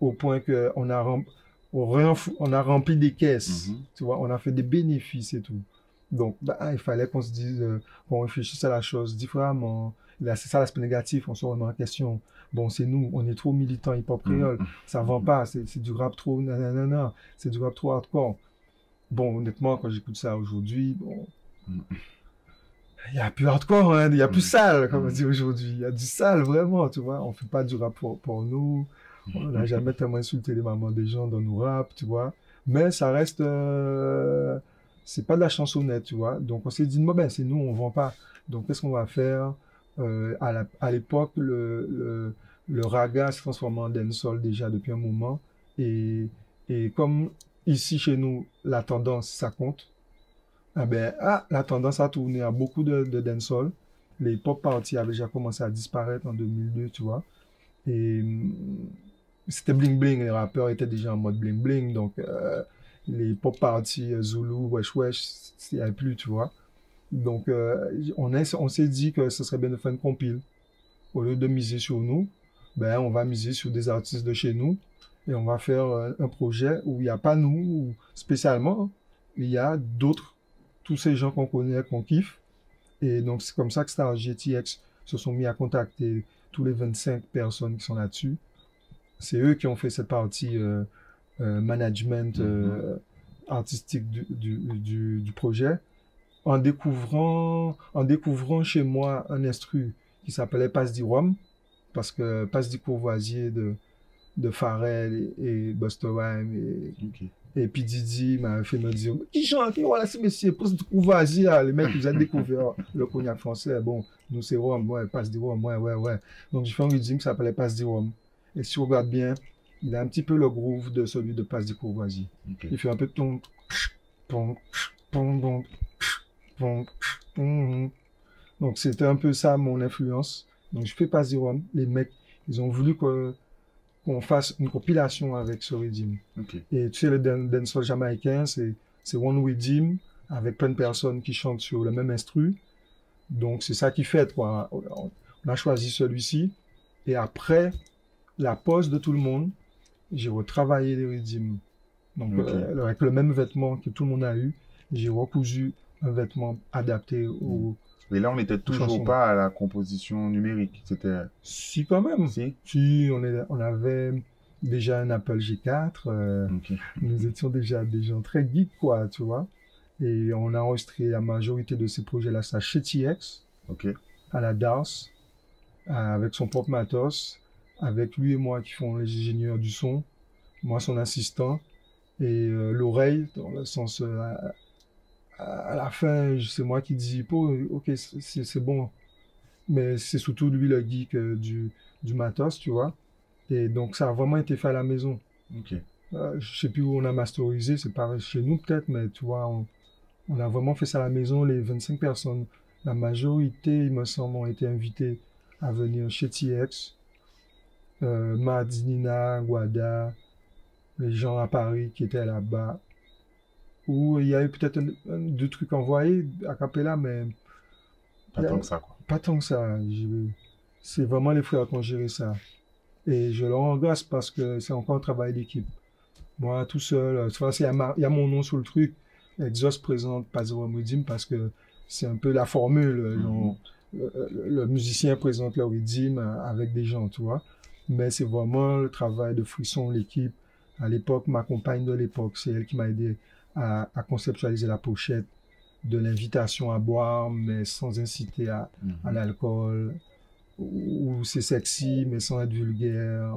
S2: au point qu'on a, rem- on renf- on a rempli des caisses,
S1: Mhm.
S2: tu vois, on a fait des bénéfices et tout. Donc, bah, il fallait qu'on se dise, euh, qu'on réfléchisse à la chose différemment. Là, c'est ça l'aspect négatif, on se remet en question. Bon, c'est nous, on est trop militants hip-hop créole, ça vend pas, c'est du rap trop nanana, c'est du rap trop hardcore. Bon, honnêtement, quand j'écoute ça aujourd'hui, bon,
S1: Mm.
S2: il y a plus hardcore, hein, il y a plus
S1: Mm.
S2: sale, comme on
S1: Mm.
S2: dit aujourd'hui. Il y a du sale, vraiment, tu vois. On fait pas du rap pour, pour nous. On n'a jamais tellement insulté les mamans des gens dans nos rap, tu vois. Mais ça reste, euh, c'est pas de la chansonnette, tu vois. Donc on s'est dit, ben, c'est nous, on vend pas. Donc qu'est-ce qu'on va faire? Euh, à l'époque, le, le, le raga se transformait en dancehall déjà depuis un moment. Et, et comme ici chez nous, la tendance, ça compte. Ah ben, ah, la tendance a tourné à beaucoup de, de dancehall. Les pop parties avaient déjà commencé à disparaître en 2002, tu vois. Et hum, c'était bling bling, les rappeurs étaient déjà en mode bling bling, donc euh, les pop parties euh, Zulu, Wesh Wesh, il n'y avait plus, tu vois. Donc euh, on on s'est dit que ce serait bien de faire une compile. Au lieu de miser sur nous, ben on va miser sur des artistes de chez nous et on va faire euh, un projet où il n'y a pas nous ou spécialement, il y a d'autres, tous ces gens qu'on connaît, qu'on kiffe. Et donc c'est comme ça que Star GTX se sont mis à contacter tous les 25 personnes qui sont là-dessus. C'est eux qui ont fait cette partie euh, management euh, artistique du, du, du, du projet. En découvrant, en découvrant chez moi un instru qui s'appelait Passe di Rome, parce que Passe di Courvoisier de, de Pharrell et, et Rhymes et, et puis Didi m'a fait me dire Qui chante Qui voilà, c'est monsieur, Passe di Courvoisier, là, les mecs, ils ont découvert le cognac français. Bon, nous c'est Rome, ouais, Passe di Rome, ouais, ouais, ouais. Donc j'ai fait un rythme qui s'appelait Passe di Rome. Et si on regarde bien, il a un petit peu le groove de celui de Passe di Courvoisier. Il fait un peu de ton. Donc c'était un peu ça mon influence. Donc je fais pas Rome. Les mecs, ils ont voulu que- qu'on fasse une compilation avec ce rythme.
S1: Ok.
S2: Et tu sais, le dan- dancehall jamaïcain, c'est c'est one rhythm avec plein de personnes qui chantent sur le même instru. Donc c'est ça qui fait quoi. On a choisi celui-ci. Et après la pause de tout le monde, j'ai retravaillé les rythmes. Donc euh, avec le même vêtement que tout le monde a eu, j'ai recousu un vêtement adapté au...
S1: Et là, on n'était toujours pas à la composition numérique. C'était.
S2: Si quand même.
S1: Si
S2: Si, on, est, on avait déjà un Apple G4. euh, nous étions déjà des gens très geeks, quoi, tu vois. Et on a enregistré la majorité de ces projets-là, ça chez TX,
S1: Ok.
S2: à la DARS, euh, avec son propre matos, avec lui et moi qui font les ingénieurs du son, moi son assistant, et euh, l'oreille, dans le sens, euh, à, à la fin, c'est moi qui dis, Po, ok, c'est bon. Mais c'est surtout lui le geek euh, du, du matos, tu vois. Et donc ça a vraiment été fait à la maison.
S1: Ok.
S2: Je sais plus où on a masterisé, c'est pas chez nous peut-être, mais tu vois, on, on a vraiment fait ça à la maison, les 25 personnes. La majorité, il me semble, ont été invités à venir chez TX. Euh, Madinina, Guada, les gens à Paris qui étaient là-bas. Où il y a eu peut-être deux trucs envoyés à Capella, mais
S1: Pas
S2: a-
S1: tant que ça, quoi.
S2: pas tant que ça. Je- C'est vraiment les frères qui ont géré ça. Et je leur en grâce parce que c'est encore un travail d'équipe. Moi, tout seul, euh, tu vois, il y, a ma- il y a mon nom sur le truc. Exos présente Pazero Redim parce que c'est un peu la formule. genre, le, musicien présente le Redim avec des gens, tu vois. Mais c'est vraiment le travail de Frisson, l'équipe. À l'époque, ma compagne de l'époque, c'est elle qui m'a aidé à, à conceptualiser la pochette de l'invitation à boire, mais sans inciter à,
S1: Mhm.
S2: à l'alcool, ou c'est sexy, mais sans être vulgaire.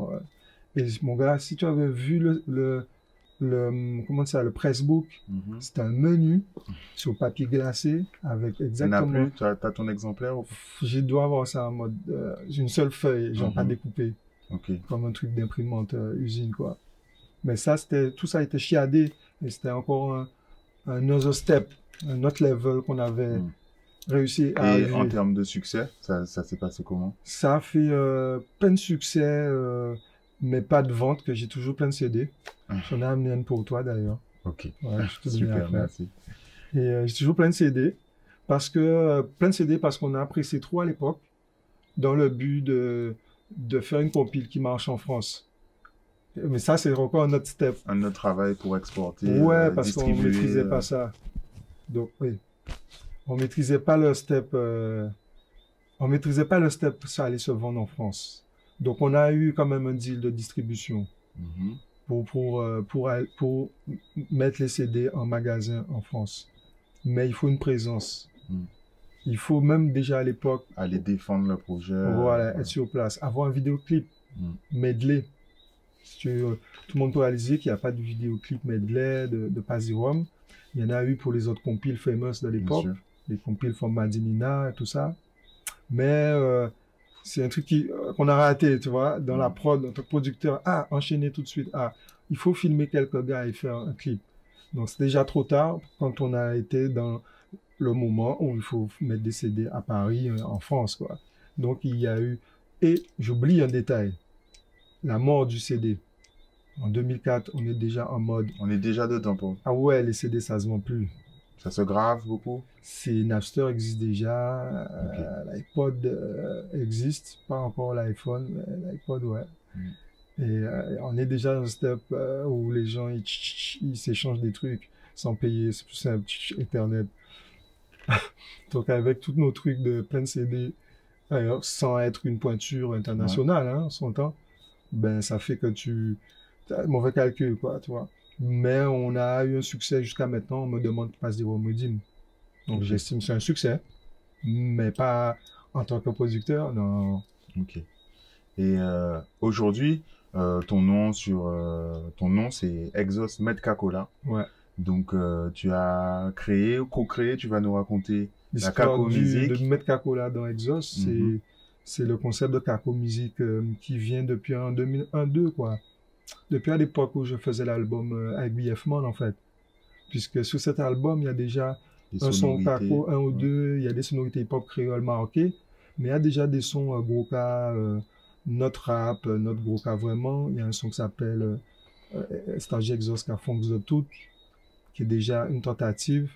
S2: Et mon gars, si tu avais vu le, le, le, comment ça, le pressbook,
S1: Mhm.
S2: c'était un menu sur papier glacé avec exactement.
S1: Tu as, ton exemplaire ou
S2: J'ai dois avoir ça en mode, euh, j'ai une seule feuille, genre pas
S1: Mhm.
S2: découpé, Comme un truc d'imprimante euh, usine, quoi. Mais ça, c'était, tout ça était chiadé et c'était encore un, un other step, un autre level qu'on avait
S1: Mhm.
S2: réussi à
S1: Et
S2: arriver.
S1: en termes de succès, ça, ça s'est passé comment?
S2: Ça a fait euh, plein de succès, euh, mais pas de vente, que j'ai toujours plein de CD.
S1: Ah.
S2: J'en ai amené un pour toi d'ailleurs.
S1: Ok.
S2: Ouais, je te <laughs> donne
S1: Super, merci.
S2: Et euh, j'ai toujours plein de CD. Parce que, plein de CD parce qu'on a apprécié trop à l'époque, dans le but de, de faire une compile qui marche en France. Mais ça, c'est encore un autre step.
S1: Un autre travail pour exporter,
S2: Ouais,
S1: euh,
S2: parce qu'on
S1: distribuer,
S2: maîtrisait
S1: euh,
S2: pas ça. Donc, oui. On maîtrisait pas le step. euh, On maîtrisait pas le step, ça allait se vendre en France. Donc, on a eu quand même un deal de distribution
S1: mhm.
S2: pour, pour, euh, pour, pour mettre les CD en magasin en France. Mais il faut une présence.
S1: Mm.
S2: Il faut même déjà à l'époque,
S1: Aller défendre le projet.
S2: voilà,
S1: ouais.
S2: être sur place, avoir un vidéoclip
S1: Mm.
S2: medley. Si veux, tout le monde peut réaliser qu'il n'y a pas de vidéoclip medley de, de Pazirom. Il y en a eu pour les autres compiles famous de l'époque, les compiles from Madinina et tout ça. Mais euh, c'est un truc qui- euh, qu'on a raté, tu vois, dans la
S1: Mm.
S2: prod, en tant que producteur. Ah, enchaîner tout de suite. Ah, il faut filmer quelques gars et faire un clip. Donc c'est déjà trop tard quand on a été dans le moment où il faut mettre des CD à Paris, euh, en France, quoi. Donc il y a eu... Et j'oublie un détail. La mort du CD. En 2004, on est déjà en mode...
S1: On est déjà dedans pour.
S2: Ah ouais, les CD, ça se vend plus.
S1: Ça se grave beaucoup?
S2: C'est Napster existe déjà, euh, l'iPod euh, existe, pas encore l'iPhone, mais l'iPod ouais.
S1: Mm.
S2: Et euh, on est déjà dans un step où les gens ils, ils s'échangent des trucs sans payer, c'est plus simple, Internet. <laughs> Donc avec tous nos trucs de plein de CD, d'ailleurs, sans être une pointure internationale, hein, on s'entend, ben ça fait que tu as un mauvais calcul quoi, tu vois. Mais on a eu un succès jusqu'à maintenant, on me demande de passer des remodymes. Donc j'estime que c'est un succès, mais pas en tant que producteur, non.
S1: Ok. Et euh, aujourd'hui, euh, ton nom sur euh, ton nom c'est Exos Medcacola.
S2: Ouais.
S1: Donc euh, tu as créé, co-créé, tu vas nous raconter.
S2: L'histoire
S1: Kako Music.
S2: de mettre Kako là dans Exos, c'est
S1: Mhm.
S2: c'est le concept de Kako Music euh, qui vient depuis en 2001-2 quoi. Depuis à l'époque où je faisais l'album euh, avec BF Man en fait. Puisque sur cet album, il y a déjà un son. Kako, un ou deux, il y a des sonorités hip-hop créole marquées, mais il y a déjà des sons euh, gros cas, notre rap, notre gros cas vraiment. Il y a un son qui s'appelle Stage Exos qui a Funk the Tout, qui est déjà une tentative.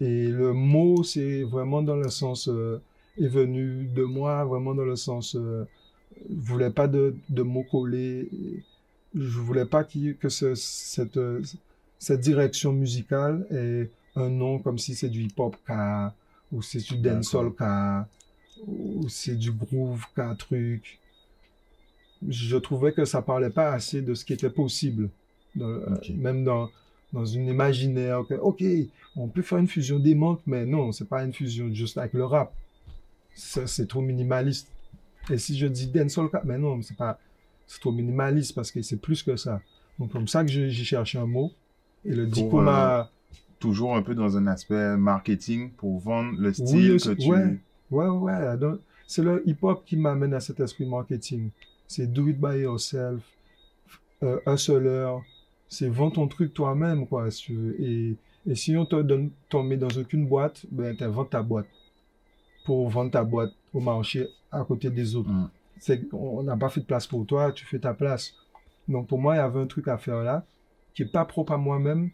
S2: Et le mot, c'est vraiment dans le sens, euh, est venu de moi, vraiment dans le sens, euh, je voulais pas de, de mots collés, je voulais pas qu'il- que ce- cette, euh, cette direction musicale ait un nom comme si c'est du hip-hop ka, ou c'est du dancehall ka, ou c'est du groove ka truc. Je trouvais que ça parlait pas assez de ce qui était possible, dans
S1: Ok.
S2: même dans, dans une imaginaire. Que, ok, on peut faire une fusion démente, mais non, c'est pas une fusion juste avec le rap. Ça, C'est trop minimaliste. Et si je dis dancehall mais non, c'est pas, c'est trop minimaliste parce que c'est plus que ça. Donc comme ça que j'ai cherché un mot. Et le dico
S1: euh, Toujours un peu dans un aspect marketing pour vendre le
S2: Oui,
S1: style
S2: aussi-
S1: que tu.
S2: ouais. Ouais, ouais. donc, C'est le hip-hop qui m'amène à cet esprit marketing. C'est do it by yourself, euh, hustler. C'est vends ton truc toi-même, quoi. tu. Et, et si on te donne, t'en met dans aucune boîte, ben, t'inventes ta boîte. Pour vendre ta boîte au marché à côté des autres.
S1: Mm.
S2: C'est, on n'a pas fait de place pour toi, tu fais ta place. Donc pour moi, il y avait un truc à faire là, qui est pas propre à moi-même,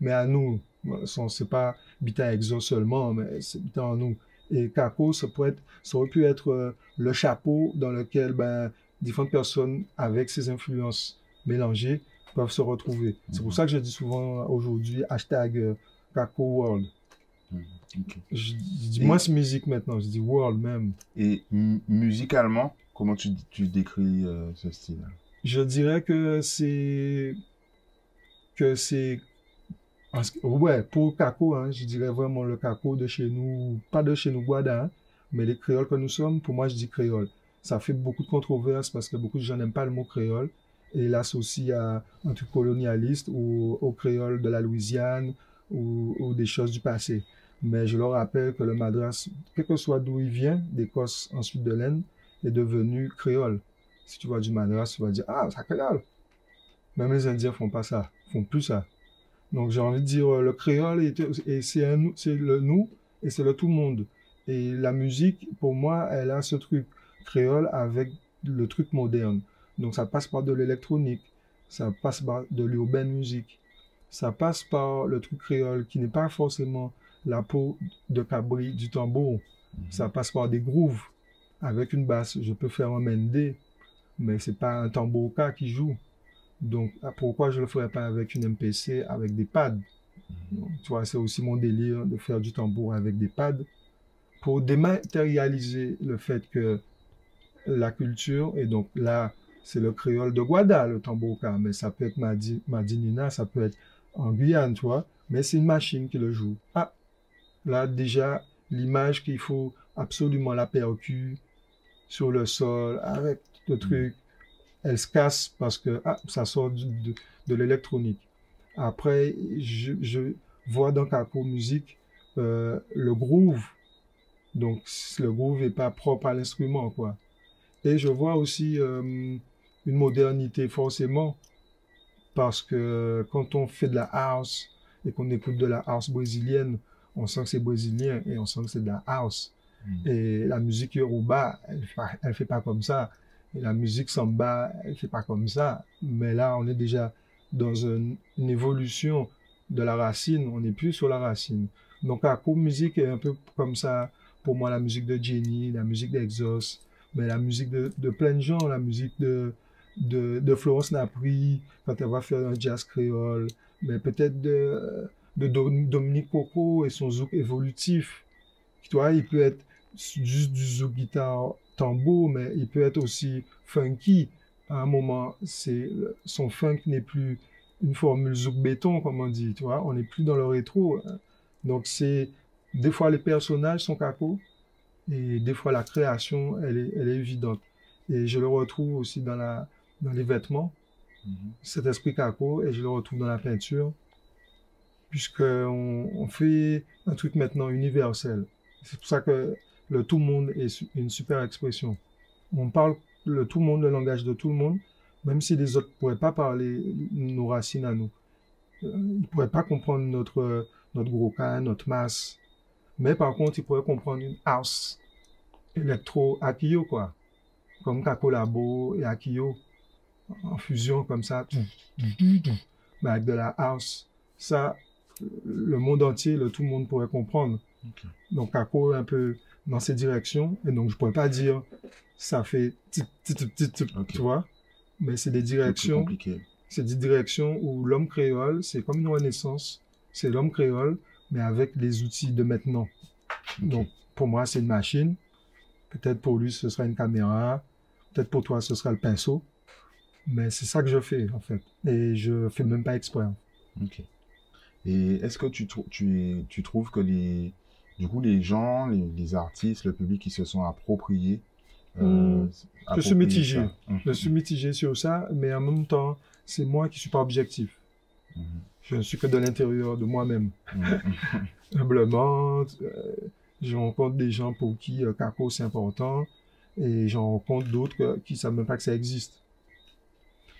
S2: mais à nous. C'est pas Bita Exo seulement, mais c'est Bita en nous. Et Kako, ça, pourrait être, ça aurait pu être euh, le chapeau dans lequel ben, différentes personnes avec ces influences mélangées peuvent se retrouver. C'est pour ça que je dis souvent aujourd'hui hashtag euh, Kako World.
S1: Ok.
S2: Je, je dis moins musique maintenant, je dis world même.
S1: Et mu- musicalement, comment tu, tu décris euh, ce style?
S2: Je dirais que c'est que c'est ouais pour Kako hein, je dirais vraiment le Kako de chez nous pas de chez nous Guada hein, mais les créoles que nous sommes pour moi je dis créole ça fait beaucoup de controverses parce que beaucoup de gens n'aiment pas le mot créole et l'associe à un truc colonialiste ou au créole de la Louisiane ou, des choses du passé. Mais je leur rappelle que le madras, quel que soit d'où il vient, d'Écosse, ensuite de l'Inde, est devenu créole. Si tu vois du madras, tu vas dire, ah, ça créole. Même les Indiens font pas ça, font plus ça. Donc j'ai envie de dire, euh, le créole, et c'est le nous et c'est le tout le monde. Et la musique, pour moi, elle a ce truc créole avec le truc moderne. Donc ça passe par de l'électronique, ça passe par de l'urban music, ça passe par le truc créole qui n'est pas forcément la peau de cabri du tambour. Ça passe par des grooves avec une basse. Je peux faire un mendé, mais c'est pas un tambourka qui joue. Donc ah, pourquoi je le ferais pas avec une MPC avec des pads? Donc, Tu vois, c'est aussi mon délire de faire du tambour avec des pads pour dématérialiser le fait que la culture, et donc là, c'est le créole de Guada, le tambourka, mais ça peut être Madi, Madinina, ça peut être en Guyane, tu vois, mais c'est une machine qui le joue. Ah, là, déjà, l'image qu'il faut absolument la percu sur le sol, avec le truc, elle se casse parce que ah, ça sort de, de l'électronique. Après, je, je vois dans Kako Musique euh, le groove. Donc, le groove n'est pas propre à l'instrument, quoi. Et je vois aussi euh, une modernité, forcément, parce que quand on fait de la house et qu'on écoute de la house brésilienne, on sent que c'est brésilien et on sent que c'est de la house.
S1: Mm.
S2: Et la musique yoruba, elle fait elle fait pas comme ça. Et la musique samba, elle fait pas comme ça. Mais là, on est déjà dans une, une évolution de la racine. On n'est plus sur la racine. Donc, la musique est un peu comme ça. Pour moi, la musique de Jenny, la musique d'Exos, mais la musique de, de plein de gens, la musique de, de, Florence Napri, quand elle va faire un jazz créole, mais peut-être de, de Dom- Dominique Coco et son zouk évolutif. Tu vois, il peut être juste du zouk guitare tambour, mais il peut être aussi funky. À un moment, c'est son funk n'est plus une formule zouk béton, comme on dit, tu vois, on n'est plus dans le rétro. hein. Donc c'est des fois les personnages sont caco et des fois la création elle est, elle est évidente. Et je le retrouve aussi dans la dans les vêtements,
S1: Mhm.
S2: cet esprit caco, et je le retrouve dans la peinture, puisque on, fait un truc maintenant universel. C'est pour ça que le tout monde est une super expression. On parle le tout monde, le langage de tout le monde, même si les autres ne pourraient pas parler nos racines à nous. Euh, Ils ne pourraient pas comprendre notre, notre gros cas, notre masse. Mais par contre, ils pourraient comprendre une house électro Akio, quoi. Comme Kakolabo et Akio, en fusion comme ça, mais avec de la house. Ça, le monde entier, le tout le monde pourrait comprendre.
S1: Ok.
S2: Donc, Kako est un peu dans ces directions. Et donc, je pourrais pas dire ça fait tit, tit, tit, tit, tit,
S1: Ok.
S2: tu vois. Mais c'est des directions c'est des directions où l'homme créole, c'est comme une renaissance, c'est l'homme créole, mais avec les outils de maintenant.
S1: Ok.
S2: Donc, pour moi, c'est une machine. Peut-être pour lui, ce sera une caméra. Peut-être pour toi, ce sera le pinceau. Mais c'est ça que je fais, en fait. Et je fais même pas exprès. hein.
S1: Ok. Et est-ce que tu, tu, es- tu trouves que les, du coup, les gens, les, les artistes, le public qui se sont appropriés, euh,
S2: Hmm. Je suis mitigé.
S1: ça Mhm.
S2: Je suis mitigé sur ça, mais en même temps, c'est moi qui suis pas objectif.
S1: Mhm.
S2: Je ne suis que de l'intérieur de moi-même.
S1: Mhm. <laughs>
S2: humblement. euh, je rencontre des gens pour qui euh, Kako c'est important et j'en rencontre d'autres que- qui ne savent même pas que ça existe.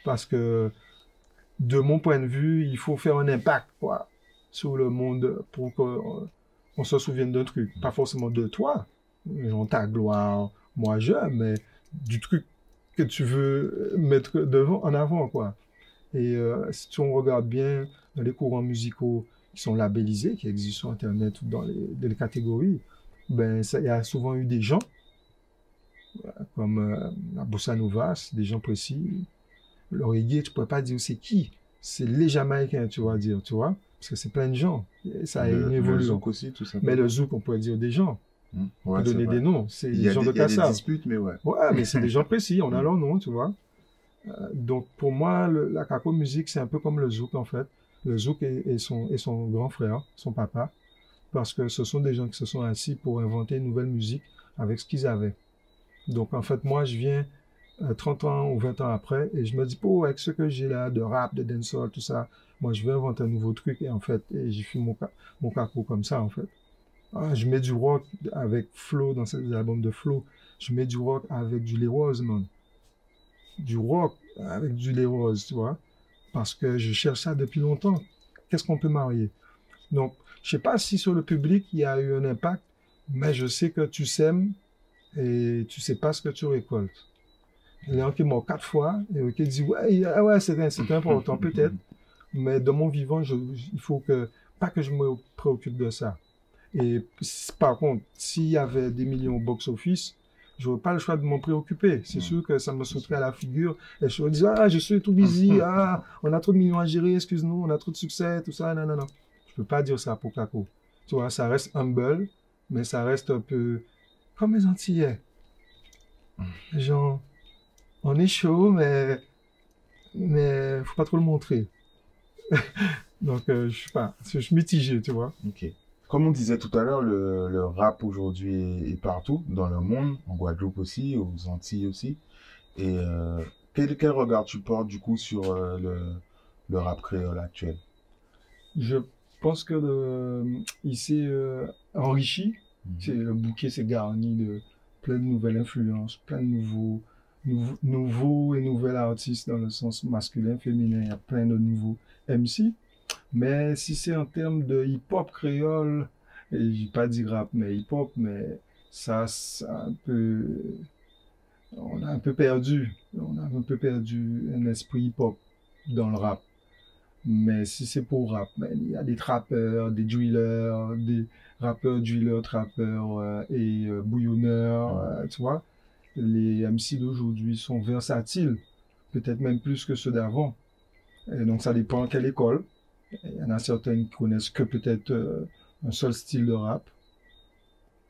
S2: Parce que de mon point de vue, il faut faire un impact quoi, sur le monde pour qu'on on se souvienne d'un truc. Pas forcément de toi, genre ta gloire, moi je, mais du truc que tu veux mettre devant, en avant. quoi. Et euh, si on regarde bien les courants musicaux qui sont labellisés, qui existent sur Internet ou dans les, catégories, ben, il y a souvent eu des gens, euh, comme euh, la bossa nova, des gens précis. Le reggae, tu ne pourrais pas dire c'est qui. C'est les Jamaïcains, tu vas dire, tu vois, parce que c'est plein de gens. Et ça a
S1: Le-
S2: une
S1: le
S2: évolution.
S1: zouk aussi, tout ça.
S2: Mais le zouk, on pourrait dire des gens.
S1: Mhm.
S2: On peut donner des noms. C'est des gens de
S1: il y a des
S2: Kassab.
S1: disputes, mais ouais.
S2: Ouais, mais c'est des gens précis, on a
S1: Mm.
S2: leur nom, tu vois. Euh, donc pour moi, le- la Kako musique, c'est un peu comme le zouk en fait. Le zouk est son, est son grand frère, son papa, parce que ce sont des gens qui se sont assis pour inventer une nouvelle musique avec ce qu'ils avaient. Donc en fait, moi, je viens 30 ans ou 20 ans après, et je me dis, oh, avec ce que j'ai là, de rap, de dancehall, tout ça, moi, je vais inventer un nouveau truc, et en fait, j'ai fait mon, mon comme ça, en fait. Ah, je mets du rock avec Flo dans ces albums de Flo. Je mets du rock avec du Les Roses, man. Du rock avec du Les Roses, tu vois. Parce que je cherche ça depuis longtemps. Qu'est-ce qu'on peut marier? Donc, je sais pas si sur le public il y a eu un impact, mais je sais que tu sèmes et tu sais pas ce que tu récoltes. A qui m'ont quatre fois et qui disent ouais, ah ouais, c'est c'est important <laughs> peut-être, mais dans mon vivant, je, il faut que pas que je me préoccupe de ça. Et par contre, s'il y avait des millions au box-office, j'aurais pas le choix de m'en préoccuper. C'est sûr que ça me sauterait à la figure et je me dis ah je suis tout busy, <laughs> ah on a trop de millions à gérer, excuse-nous, on a trop de succès, tout ça, non non non. Je peux pas dire ça pour Kako. Tu vois, ça reste humble, mais ça reste un peu comme les Antillais. Genre, on est chaud, mais mais faut pas trop le montrer. <laughs> Donc, euh, je sais pas, je suis mitigé, tu vois.
S1: Ok. Comme on disait tout à l'heure, le, le rap aujourd'hui est, partout, dans le monde, en Guadeloupe aussi, aux Antilles aussi. Et euh, quel, quel regard tu portes du coup sur euh, le, le rap créole actuel?
S2: Je pense que le, il s'est enrichi.
S1: Mhm.
S2: C'est, le bouquet s'est garni de plein de nouvelles influences, plein de nouveaux, nouveaux, nouveaux et nouvelles artistes dans le sens masculin, féminin. Il y a plein de nouveaux MC. Mais si c'est en termes de hip-hop créole, et j'ai pas dit rap, mais hip-hop, mais ça, ça un peu, on a un peu perdu, on a un peu perdu un esprit hip-hop dans le rap. Mais si c'est pour rap, ben, il y a des trappeurs, des drillers, des rappeurs, drillers, trappeurs euh, et euh, bouillonneurs, euh, tu vois. Les MC d'aujourd'hui sont versatiles, peut-être même plus que ceux d'avant. Et donc ça dépend à quelle école. Il y en a certains qui connaissent que peut-être euh, un seul style de rap.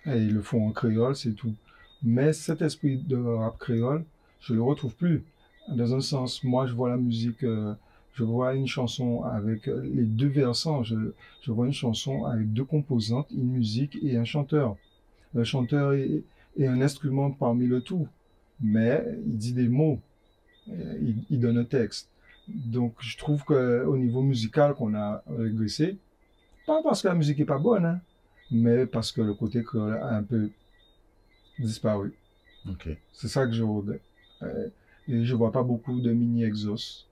S2: Et ils le font en créole, c'est tout. Mais cet esprit de rap créole, je le retrouve plus. Dans un sens, moi, je vois la musique, euh, je vois une chanson avec euh, les deux versants. Je, je vois une chanson avec deux composantes, une musique et un chanteur. Le chanteur est, est un instrument parmi le tout, mais il dit des mots, euh, il, il donne un texte. Donc, je trouve qu'au niveau musical qu'on a régressé, pas parce que la musique est pas bonne, hein, mais parce que le côté a un peu disparu.
S1: Ok.
S2: C'est ça que je regrette. Euh, et je vois pas beaucoup de mini-exos.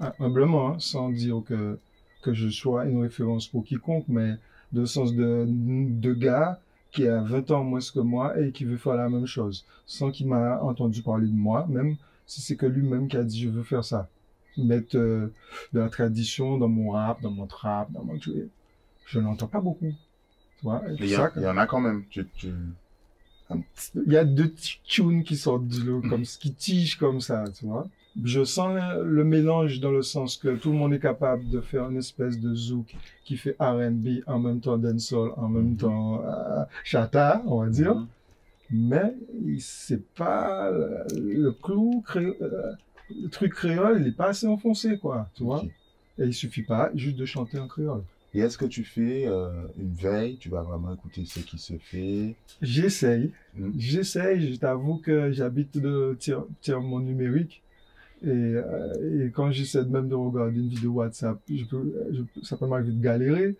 S2: Hum- Humblement, hein, sans dire que, que je sois une référence pour quiconque, mais de sens de, de gars qui a 20 ans moins que moi et qui veut faire la même chose, sans qu'il m'a entendu parler de moi, même si c'est que lui-même qui a dit je veux faire ça. Mettre euh, de la tradition dans mon rap, dans mon trap, dans mon drill. Je n'entends pas beaucoup. Tu vois,
S1: Il y, en a quand même. Tu, tu...
S2: il y a deux tunes qui sortent du lot, comme, qui tigent comme ça, tu vois. Je sens le, le mélange dans le sens que tout le monde est capable de faire une espèce de zouk qui fait R&B en même temps dancehall, en même
S1: Mhm.
S2: temps euh, chata, on va dire.
S1: Mhm.
S2: Mais il- c'est pas le, le clou, cré- euh, le truc créole, il est pas assez enfoncé, quoi, tu vois. Et il suffit pas juste de chanter en créole.
S1: Et est-ce que tu fais euh, une veille? Tu vas vraiment écouter ce qui se fait?
S2: J'essaye.
S1: Mhm.
S2: J'essaye. Je t'avoue que j'habite de tiers, tiers-monde numérique. Et, euh, et quand j'essaie même de regarder une vidéo WhatsApp, je peux, je- ça peut m'arriver de galérer.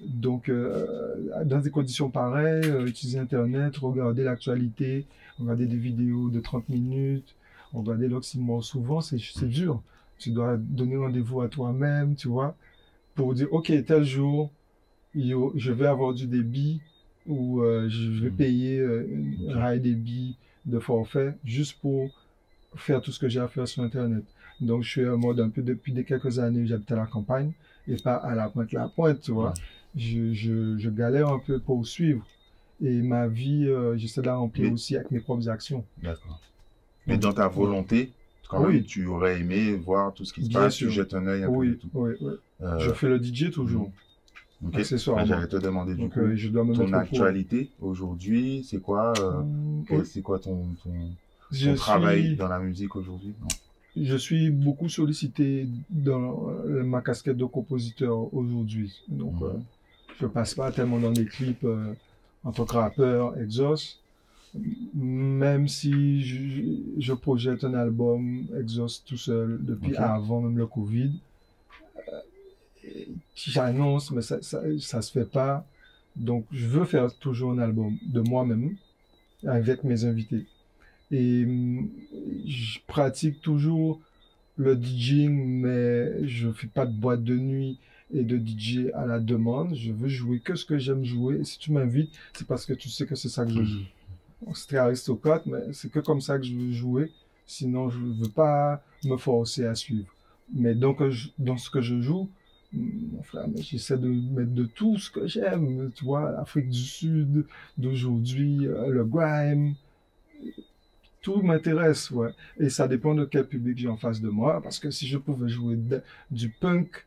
S2: Donc, euh, dans des conditions pareilles, euh, utiliser Internet, regarder l'actualité, regarder des vidéos de 30 minutes, regarder l'oxymore souvent, c'est c'est dur. Tu dois donner rendez-vous à toi-même, tu vois, pour dire, OK, tel jour, je vais avoir du débit ou euh, je vais
S1: Mhm.
S2: payer un high débit de forfait juste pour faire tout ce que j'ai à faire sur Internet. Donc, je suis en mode un peu depuis des quelques années, j'habite à la campagne et pas à la pointe la pointe, tu vois. Je, je, je galère un peu pour suivre. Et ma vie, euh, j'essaie de la remplir
S1: Mais-
S2: aussi avec mes propres actions.
S1: D'accord. Mais dans ta volonté, quand
S2: Oui.
S1: même, tu aurais aimé voir tout ce qui se
S2: Bien
S1: passe,
S2: sûr.
S1: tu jettes un œil un peu
S2: Oui,
S1: tout.
S2: oui, oui.
S1: Euh,
S2: Je fais le DJ toujours,
S1: ok.
S2: accessoirement.
S1: Ah, J'allais te demander du
S2: Donc,
S1: coup,
S2: euh, je dois me
S1: ton actualité aujourd'hui, c'est quoi
S2: Hum, oui.
S1: C'est quoi ton, ton,
S2: Je
S1: travail
S2: suis-
S1: dans la musique aujourd'hui.
S2: Je suis beaucoup sollicité dans ma casquette de compositeur aujourd'hui. Donc,
S1: Mhm.
S2: euh, je passe pas tellement dans des clips euh, en tant que rappeur, exhaust. Même si je, je projette un album Exhaust tout seul depuis avant même le Covid, euh, j'annonce, mais ça, ça, ça se fait pas. Donc, je veux faire toujours un album de moi-même avec mes invités. Et hum, je pratique toujours le DJing, mais je fais pas de boîte de nuit et de DJ à la demande. Je veux jouer que ce que j'aime jouer. Et si tu m'invites, c'est parce que tu sais que c'est ça que je joue. C'est très aristocrate, mais c'est que comme ça que je veux jouer. Sinon, je veux pas me forcer à suivre. Mais donc, dans ce que je joue, hum, mon frère, j'essaie de mettre de tout ce que j'aime. Tu vois, l'Afrique du Sud, d'aujourd'hui, euh, le grime. Tout m'intéresse, ouais. Et ça dépend de quel public j'ai en face de moi. Parce que si je pouvais jouer du punk,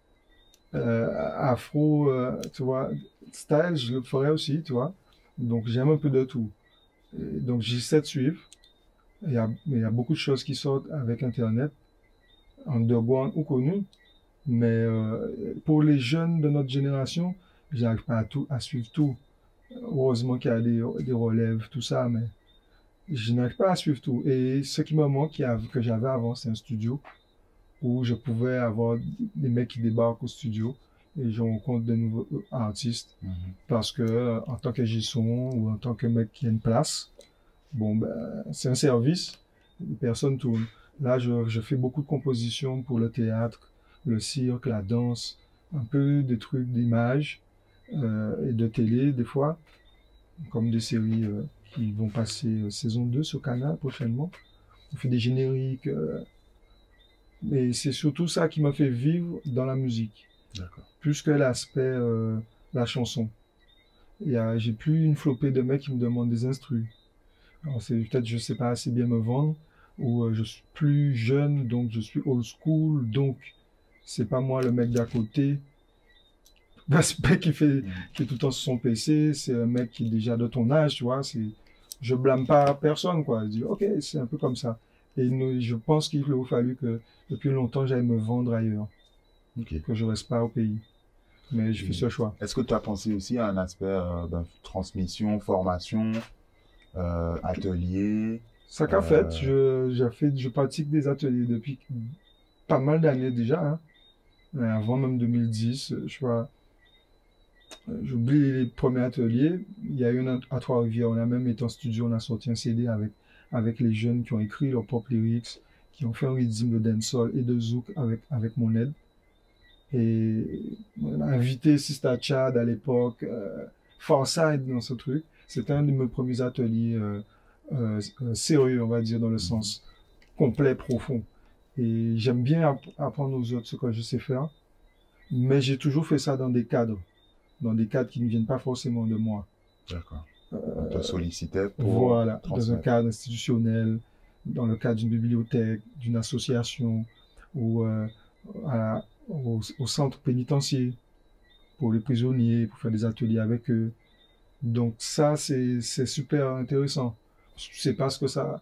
S2: euh, afro, euh, tu vois, style, je le ferais aussi, tu vois. Donc j'aime un peu de tout. Donc j'essaie de suivre. Il y, a, mais il y a beaucoup de choses qui sortent avec Internet, underground ou connues. Mais euh, pour les jeunes de notre génération, j'arrive pas à, tout, à suivre tout. Heureusement qu'il y a des, des relèves, tout ça, mais je n'arrive pas à suivre tout. Et ce qui me manque, que j'avais avant, c'est un studio où je pouvais avoir des mecs qui débarquent au studio et je rencontre de nouveaux euh, artistes
S1: Mhm.
S2: parce que en tant que son ou en tant que mec qui a une place, bon ben c'est un service, les personnes tournent. Là, je, je fais beaucoup de compositions pour le théâtre, le cirque, la danse, un peu des trucs d'image euh, et de télé des fois, comme des séries euh, qui vont passer euh, saison 2 sur Canal prochainement. On fait des génériques. euh, mais c'est surtout ça qui m'a fait vivre dans la musique plus que l'aspect euh, la chanson. Il y a- J'ai plus une flopée de mecs qui me demandent des instrus. Alors c'est peut-être je sais pas assez bien me vendre ou euh, je suis plus jeune donc je suis old school donc c'est pas moi le mec d'à côté. <laughs> L'aspect qui fait qui est tout le temps sur son PC, c'est un mec qui est déjà de ton âge, tu vois. C'est je blâme pas personne quoi. Je dis ok c'est un peu comme ça. Et nous- je pense qu'il aurait fallu que depuis longtemps j'aille me vendre ailleurs que je reste pas au pays. Mais je fais ce choix.
S1: Est-ce que tu as pensé aussi à un aspect euh, ben, transmission, formation, euh, atelier?
S2: Ça qu'en
S1: Euh,
S2: fait, je, je, fais, je pratique des ateliers depuis pas mal d'années déjà. Hein. Mais avant même 2010, euh, je vois, euh, j'oublie les premiers ateliers. Il y a eu un à Trois-Rivières. On a même été en studio, on a sorti un CD avec, avec les jeunes qui ont écrit leurs propres lyrics, qui ont fait un rythme de dancehall et de zouk avec, avec mon aide. Et on a invité Sista Chad à l'époque, euh, Farside dans ce truc. C'était un de mes premiers ateliers euh, euh, euh, sérieux, on va dire, dans le sens complet, profond. Et j'aime bien app- apprendre aux autres ce que je sais faire, mais j'ai toujours fait ça dans des cadres, dans des cadres qui ne viennent pas forcément de moi.
S1: D'accord. On te sollicitait pour
S2: Voilà, dans un cadre institutionnel, dans le cadre d'une bibliothèque, d'une association ou euh, à- au, au centre pénitentiaire pour les prisonniers, pour faire des ateliers avec eux. Donc ça, c'est c'est super intéressant. Je sais pas ce que ça,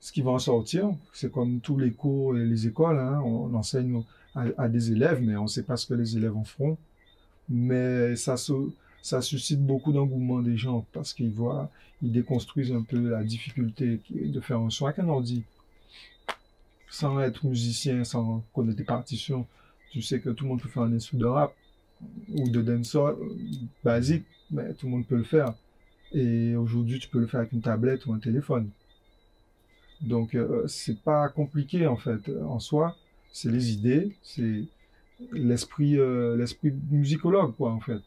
S2: ce qui va en sortir. C'est comme tous les cours et les écoles, hein, on enseigne à, à des élèves, mais on ne sait pas ce que les élèves en feront. Mais ça, ça suscite beaucoup d'engouement des gens parce qu'ils voient, ils déconstruisent un peu la difficulté de faire un son avec un ordi. Sans être musicien, sans connaître des partitions, tu sais que tout le monde peut faire un instrument de rap ou de dancehall euh, basique, mais tout le monde peut le faire. Et aujourd'hui, tu peux le faire avec une tablette ou un téléphone. Donc, euh, c'est pas compliqué en fait. En soi, c'est les idées, c'est l'esprit, euh, l'esprit musicologue quoi en fait.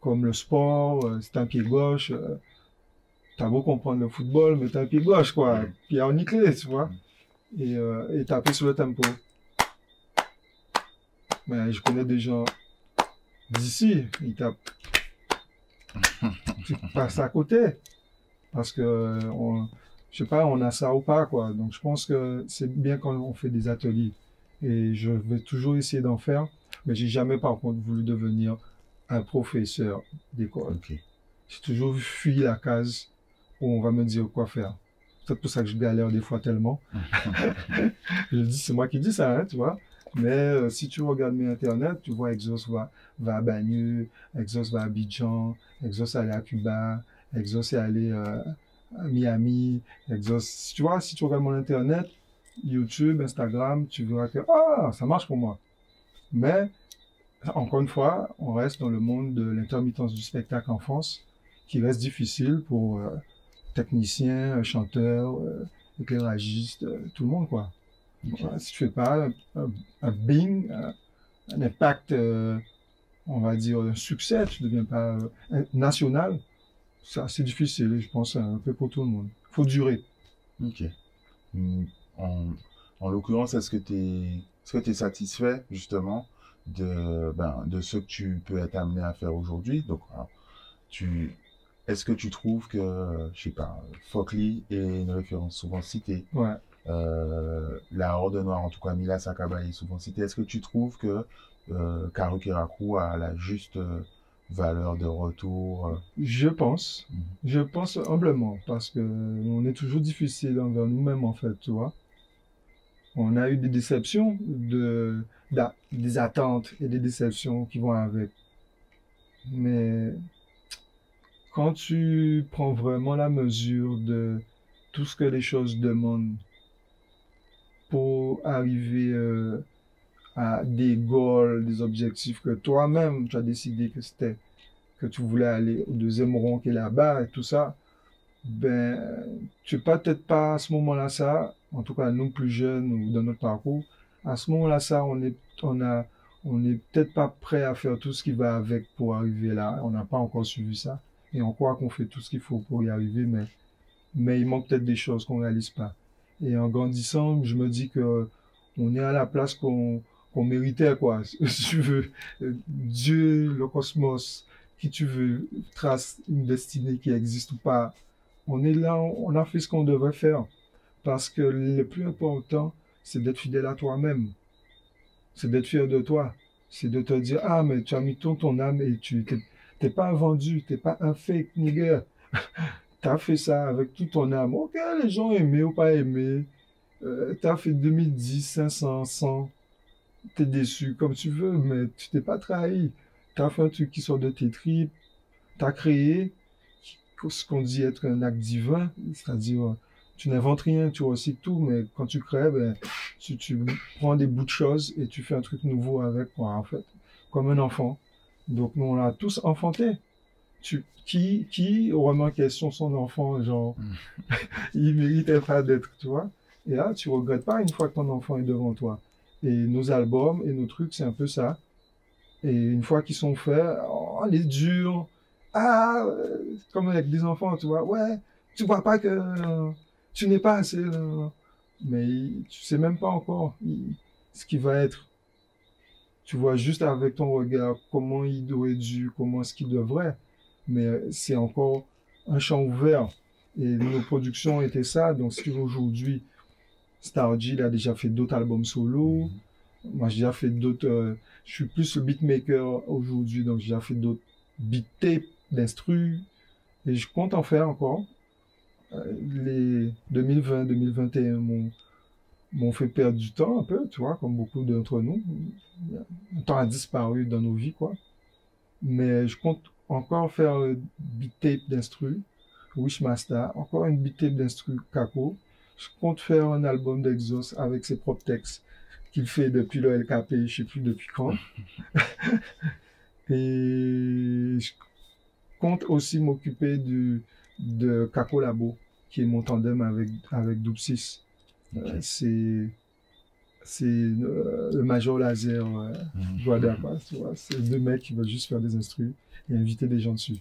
S2: Comme le sport, euh, c'est un pied gauche. euh, T'as beau comprendre le football, mais t'as un pied gauche, quoi.
S1: Mm.
S2: Pied en nickelé, tu vois. Et, euh, et taper sur le tempo. Mais je connais des gens d'ici, ils tapent. tu passes à côté. Parce que, euh, on, je sais pas, on a ça ou pas, quoi. Donc je pense que c'est bien quand on fait des ateliers. Et je vais toujours essayer d'en faire. Mais j'ai jamais, par contre, voulu devenir un professeur d'école.
S1: Ok.
S2: J'ai toujours fui la case où on va me dire quoi faire. Peut-être pour ça que je galère des fois tellement. <laughs> je dis, c'est moi qui dis ça, hein, tu vois. Mais euh, si tu regardes mes internet, tu vois Exos va, va à Bagneux, Exos va à Abidjan, Exos est allé à Cuba, Exos est allé euh, à Miami, Exos. Tu vois, si tu regardes mon internet, YouTube, Instagram, tu verras que ah, ça marche pour moi. Mais encore une fois, on reste dans le monde de l'intermittence du spectacle en France, qui reste difficile pour euh, techniciens, chanteurs, euh, éclairagistes, euh, tout le monde quoi. Si tu fais pas un, un bing, un, un impact, euh, on va dire un succès, tu deviens pas national, c'est assez difficile, je pense, un peu pour tout le monde. Faut durer.
S1: Ok. En, en l'occurrence, est-ce que tu es, tu es satisfait justement de, ben, de ce que tu peux être amené à faire aujourd'hui? Donc, alors, tu, est-ce que tu trouves que, je sais pas, Fockley est une référence souvent citée?
S2: Ouais.
S1: Euh, la Horde Noire, en tout cas, Mila Sakaba est souvent citée. Est-ce que tu trouves que euh, Karu a la juste euh, valeur de retour? euh,
S2: Je pense,
S1: Mhm.
S2: je pense humblement, parce que on est toujours difficile envers nous-mêmes, en fait, tu vois. On a eu des déceptions, des attentes et des déceptions qui vont avec. Mais quand tu prends vraiment la mesure de tout ce que les choses demandent pour arriver euh, à des goals, des objectifs que toi-même tu as décidé que c'était que tu voulais aller au deuxième rond qui est là-bas et tout ça, ben, tu n'es peut-être pas à ce moment-là ça, en tout cas nous plus jeunes ou dans notre parcours, à ce moment-là ça, on est, on on n'est peut-être pas prêt à faire tout ce qui va avec pour arriver là. On n'a pas encore suivi ça. Et on croit qu'on fait tout ce qu'il faut pour y arriver, mais, mais il manque peut-être des choses qu'on réalise pas. Et en grandissant, je me dis que on est à la place qu'on qu'on méritait, quoi. <laughs> Si tu veux, Dieu, le cosmos, qui tu veux, trace une destinée qui existe ou pas. On est là, on a fait ce qu'on devrait faire. Parce que le plus important, c'est d'être fidèle à toi-même. C'est d'être fier de toi. C'est de te dire, ah, mais tu as mis ton, ton âme et tu t'es pas vendu, t'es pas un fake nigger. <laughs> T'as fait ça avec tout ton âme. Ok, les gens aimés ou pas aimés. Euh, t'as fait 2010, 500, 100. T'es déçu comme tu veux, mais tu t'es pas trahi. T'as fait un truc qui sort de tes tripes. T'as créé ce qu'on dit être un acte divin. C'est-à-dire, tu n'inventes rien, tu recycles tout, mais quand tu crées, ben, tu, tu prends des bouts de choses et tu fais un truc nouveau avec, quoi, en fait. Comme un enfant. Donc, nous, on l'a tous enfanté. Tu, qui, qui remet en question son enfant, genre, <laughs> il méritait pas d'être, tu vois. Et là, tu regrettes pas une fois que ton enfant est devant toi. Et nos albums et nos trucs, c'est un peu ça. Et une fois qu'ils sont faits, oh, les durs. Ah, euh, comme avec des enfants, tu vois. Ouais, tu vois pas que euh, tu n'es pas assez. euh, mais tu sais même pas encore ce qui va être. Tu vois juste avec ton regard comment il aurait dû, comment est-ce qu'il devrait. Mais c'est encore un champ ouvert. Et nos productions étaient ça. Donc, si aujourd'hui, Stargy, il a déjà fait d'autres albums solo. Moi, j'ai déjà fait d'autres. euh, je suis plus le beatmaker aujourd'hui, donc j'ai déjà fait d'autres beat tapes d'instru. Et je compte en faire encore. Euh, les 2020, 2021 m'ont m'ont fait perdre du temps un peu, tu vois, comme beaucoup d'entre nous. Le temps a disparu dans nos vies, quoi. Mais je compte encore faire beat tape d'instru, Wishmaster, encore une beat tape d'instru Kako. Je compte faire un album d'Exos avec ses propres textes qu'il fait depuis le LKP, je sais plus depuis quand. <laughs> Et je compte aussi m'occuper du, de Kako Labo, qui est mon tandem avec, avec Doupsis. Euh, c'est, c'est euh, le Major Laser, euh,
S1: Mhm.
S2: C'est deux mecs qui veulent juste faire des instrus et inviter des gens dessus.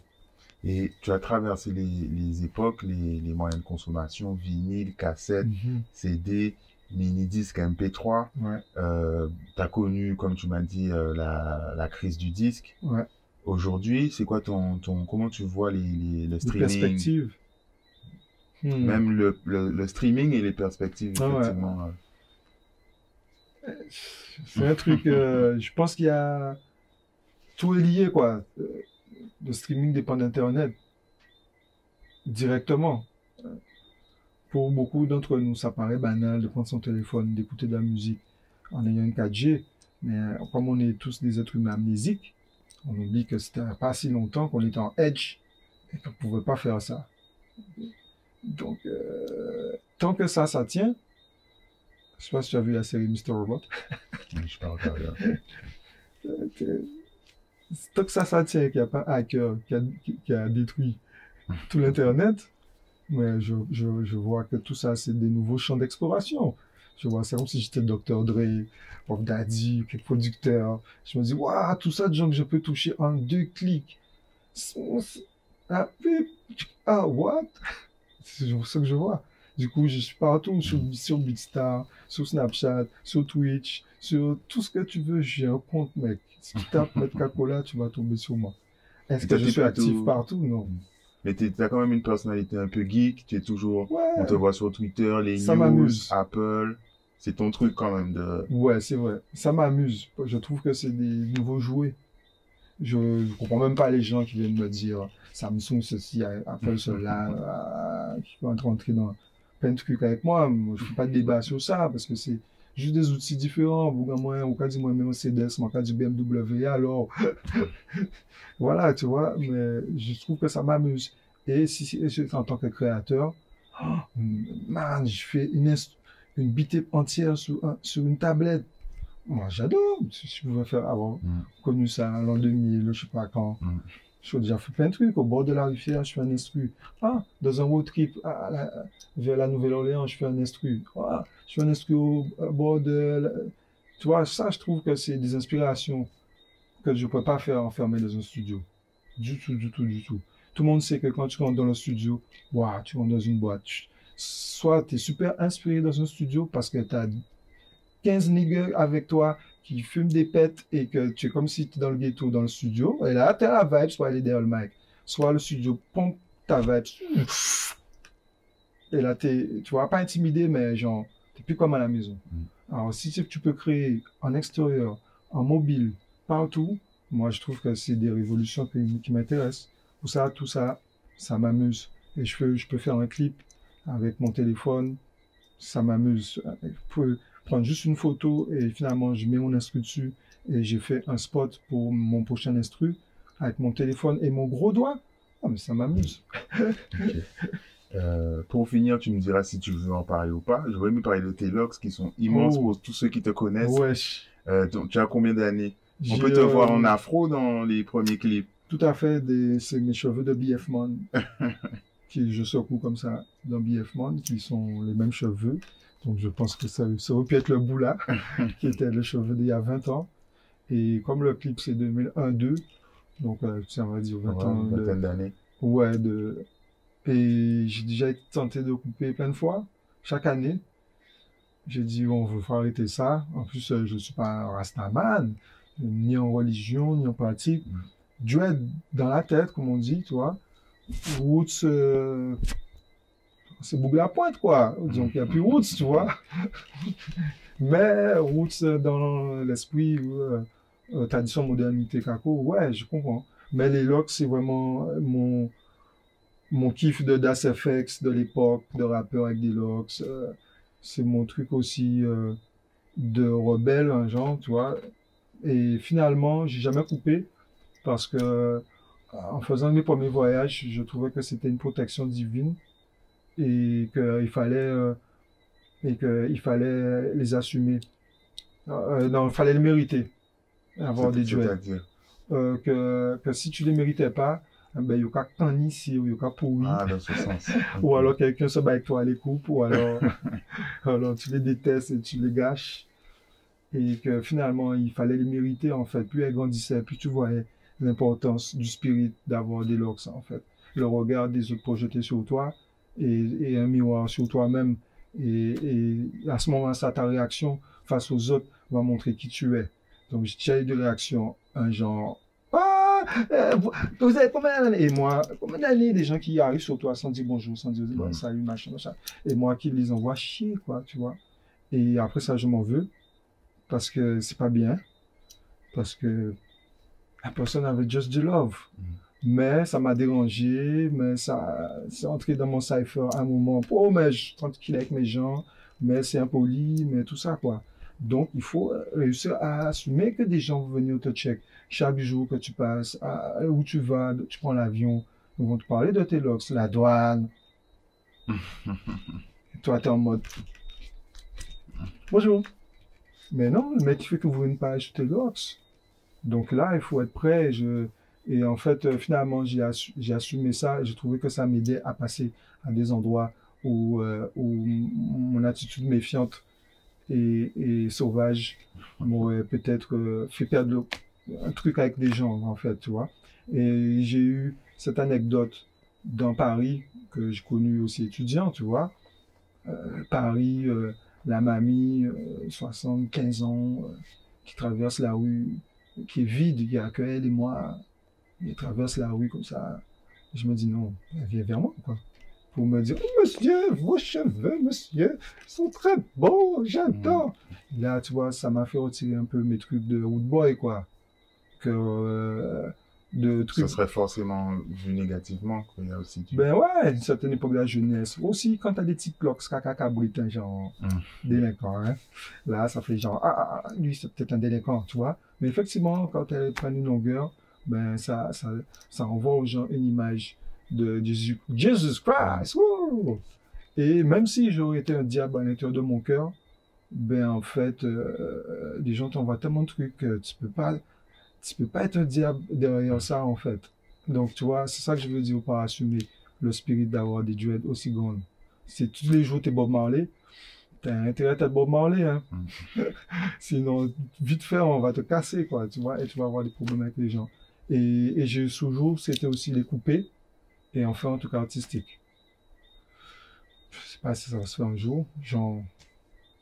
S1: Et tu as traversé les, les époques, les, les moyens de consommation, vinyle, cassette,
S2: Mhm.
S1: CD, mini-disque, MP3.
S2: Ouais,
S1: tu as connu, comme tu m'as dit, la, la crise du disque.
S2: ouais.
S1: Aujourd'hui, c'est quoi ton, ton, comment tu vois les, les, le streaming,
S2: perspectives. Hmm.
S1: même le, le, le streaming et les perspectives,
S2: Ah
S1: effectivement. euh.
S2: C'est un truc, euh, <laughs> je pense qu'il y a tout est lié, quoi. Euh, Le streaming dépend d'Internet directement. Pour beaucoup d'entre nous, ça paraît banal de prendre son téléphone, d'écouter de la musique en ayant une 4G. Mais comme on est tous des êtres humains amnésiques, on oublie que c'était pas si longtemps qu'on était en edge et qu'on ne pouvait pas faire ça. Donc, euh, tant que ça, ça tient. Je sais pas si tu as vu la série Mr. Robot.
S1: Je sais pas. <laughs>
S2: Euh, Tant que ça, ça tient, qu'il n'y a pas un hacker qui a, qui- qui a détruit tout l'Internet, mais je, je, je vois que tout ça, c'est des nouveaux champs d'exploration. Je vois ça comme si j'étais Dr. Dre, Puff Daddy, quelques producteurs. Je me dis, waouh, tout ça de gens que je peux toucher en deux clics. Ah, what? C'est ça que je vois. Du coup, je suis partout sur, sur Beatstar, sur Snapchat, sur Twitch, sur tout ce que tu veux. J'ai un compte, mec. Si tu tapes Metcacola, tu vas tomber sur moi. Est-ce que je suis actif partout? Non.
S1: Mais tu as quand même une personnalité un peu geek. Tu es toujours.
S2: Ouais.
S1: On te voit sur Twitter, les
S2: Ça
S1: news. Apple. C'est ton truc quand même de.
S2: Ouais, c'est vrai. Ça m'amuse. Je trouve que c'est des nouveaux jouets. Je ne comprends même pas les gens qui viennent me dire Samsung ceci, Apple cela, euh, qui vont rentrer dans plein de trucs avec moi. Moi, je ne fais pas de débat sur ça parce que c'est juste des outils différents. Vous, moi, au cas du moi, même Mercedes, au cas du BMW, alors. <laughs> voilà, tu vois, mais je trouve que ça m'amuse. Et si, si- si- en tant que créateur, oh, <gasps> man, je fais une, une beat entière sur, un- sur une tablette. Moi, j'adore. Si je pouvais faire avoir
S1: Mm.
S2: connu ça l'an 2000, je sais pas quand.
S1: Mm.
S2: J'ai déjà fait plein de trucs. Au bord de la rivière, je fais un instru. Ah, dans un road trip à- à la- vers la Nouvelle-Orléans, je fais un instru. Ah, je fais un instru au, bord de... la- Tu vois, ça, je trouve que c'est des inspirations que je ne peux pas faire enfermé dans un studio. Du tout, du tout, du tout. Tout le monde sait que quand tu rentres dans le studio, waouh, tu rentres dans une boîte. Tu- Soit tu es super inspiré dans un studio parce que tu as 15 niggas avec toi qui fument des pets et que tu es comme si tu es dans le ghetto dans le studio. Et là, tu as la vibe, soit elle est derrière le mic. Soit le studio pompe ta vibe. Et là, t'es, tu vas pas intimidé, mais genre, tu plus comme à la maison.
S1: Mm.
S2: Alors, si tu peux créer en extérieur, en mobile, partout, moi, je trouve que c'est des révolutions qui, qui m'intéressent. Pour ça, tout ça, ça m'amuse. Et je peux, je peux faire un clip avec mon téléphone, ça m'amuse. Je peux prendre juste une photo et finalement, je mets mon instru dessus et j'ai fait un spot pour mon prochain instru avec mon téléphone et mon gros doigt. Ah, mais ça m'amuse.
S1: Euh, pour finir, tu me diras si tu veux en parler ou pas. J'aurais aimé parler de tes locks qui sont immenses
S2: Oh.
S1: pour tous ceux qui te connaissent.
S2: Wesh.
S1: Euh, donc, tu as combien d'années? On peut te
S2: euh,
S1: voir en afro dans les premiers clips.
S2: Tout à fait, des, c'est mes cheveux de BF Man, <laughs> qui je secoue comme ça dans BF Man, qui sont les mêmes cheveux. Donc je pense que ça, ça aurait pu être le boula, <laughs> qui était le cheveu d'il y a 20 ans. Et comme le clip c'est 2001-2, donc euh, ça va dire 20
S1: Ouais,
S2: ans
S1: une vingtaine d'années.
S2: Ouais, de... Et j'ai déjà été tenté de couper plein de fois, chaque année. J'ai dit, on veut faut arrêter ça. En plus, euh, je ne suis pas un rastaman, ni en religion, ni en pratique.
S1: Mm.
S2: Dieu est dans la tête, comme on dit, tu vois. Roots, euh, c'est boucle la pointe, quoi. Donc, il n'y a plus roots, tu vois. <laughs> Mais roots euh, dans l'esprit, euh, euh, tradition, modernité, caco, ouais, je comprends. Mais les locks, c'est vraiment mon, mon kiff de Das FX de l'époque, de rappeur avec des locks. c'est mon truc aussi euh, de rebelle, un genre, tu vois. Et finalement, j'ai jamais coupé parce que en faisant mes premiers voyages, je trouvais que c'était une protection divine et qu'il fallait, euh, et que il fallait les assumer. Euh, non, il fallait les mériter, avoir des duels euh, que, que si tu les méritais pas, eh ben, il y a qu'un ici, il y a pourri.
S1: Ah, dans ce sens. <laughs>
S2: Ou alors quelqu'un se bat avec toi à les coupes, ou alors, <laughs> alors tu les détestes et tu les gâches. Et que finalement, il fallait les mériter, en fait. Plus elle grandissait, plus tu voyais l'importance du spirit d'avoir des locks, en fait. Le regard des autres projetés sur toi et, et un miroir sur toi-même. Et, et à ce moment-là, ta réaction face aux autres va montrer qui tu es. Donc, j'ai eu de réactions, un genre, ah, euh, vous, vous avez combien d'années Et moi, combien d'années des gens qui arrivent sur toi sans dire bonjour, sans dire
S1: Ouais.
S2: salut, machin, machin. Et moi qui les envoie chier, quoi, tu vois. Et après ça, je m'en veux parce que c'est pas bien. Parce que la personne avait just du love.
S1: Mm.
S2: Mais ça m'a dérangé, mais ça, c'est entré dans mon cypher à un moment. Oh, mais je suis tranquille avec mes gens, mais c'est impoli, mais tout ça, quoi. Donc, il faut réussir à assumer que des gens vont venir te check chaque jour que tu passes, à- où tu vas, tu prends l'avion, ils vont te parler de tes locks, la douane. Et <laughs> toi, t'es en mode Bonjour. Mais non, le mec, il fait que vous une page Telox. Donc là, il faut être prêt. Et, en fait, euh, finalement, j'ai assu- j'ai assumé ça. J'ai trouvé que ça m'aidait à passer à des endroits où, euh, où mon attitude méfiante et, sauvage m'aurait peut-être euh, fait perdre un truc avec des gens, en fait, tu vois. Et j'ai eu cette anecdote dans Paris, que j'ai connu aussi étudiant, tu vois. Paris, la mamie, euh, 75 ans, qui traverse la rue, qui est vide, il n'y a que elle et moi. Elle traverse la rue comme ça. Je me dis non, elle vient vers moi, quoi. Pour me dire, oh, monsieur, vos cheveux, monsieur, sont très beaux, j'adore. Là, tu vois, ça m'a fait retirer un peu mes trucs de wood boy, quoi. Que, euh, de trucs
S1: Ça serait forcément vu négativement. quoi. Il y a aussi du...
S2: ben ouais, une certaine époque de la jeunesse. Aussi, quand t'as des petits cloques, caca cabritain, genre
S1: Mm.
S2: délinquant, hein. Là, ça fait genre, ah, ah, ah, lui, c'est peut-être un délinquant, tu vois. Mais effectivement, quand elle prend une longueur, ben, ça, ça, ça envoie aux gens une image de Jésus, Jesus Christ, wouh! Et même si j'aurais été un diable à l'intérieur de mon cœur, ben, en fait, euh, les gens t'envoient tellement de trucs que tu peux pas, tu peux pas être un diable derrière ça, en fait. Donc, tu vois, c'est ça que je veux dire par assumer le spirit d'avoir des duets aussi grands. Si tous les jours t'es Bob Marley, t'as intérêt à être Bob Marley, hein. <laughs> Sinon, vite fait, on va te casser, quoi, tu vois, et tu vas avoir des problèmes avec les gens. Et, et j'ai toujours, c'était aussi les couper et en faire un truc artistique. Je sais pas si ça va se faire un jour, genre,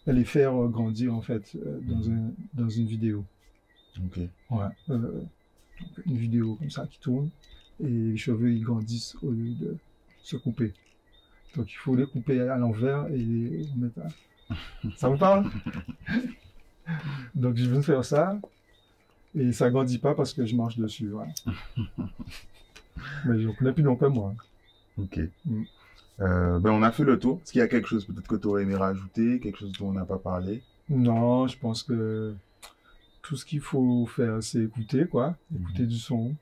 S2: les faire grandir, en fait, euh, dans, un, dans une vidéo. Ouais. Euh, donc, une vidéo comme ça qui tourne et les cheveux ils grandissent au lieu de se couper. Donc il faut les couper à l'envers et les remettre à... <laughs> Ça vous parle? Donc je viens de faire ça et ça grandit pas parce que je marche dessus. voilà. Mais je connais plus long que moi.
S1: Ok.
S2: Mm.
S1: Euh, ben, on a fait le tour. Est-ce qu'il y a quelque chose peut-être que tu aurais aimé rajouter, quelque chose dont on n'a pas parlé?
S2: Non, je pense que tout ce qu'il faut faire, c'est écouter, quoi. Écouter du son.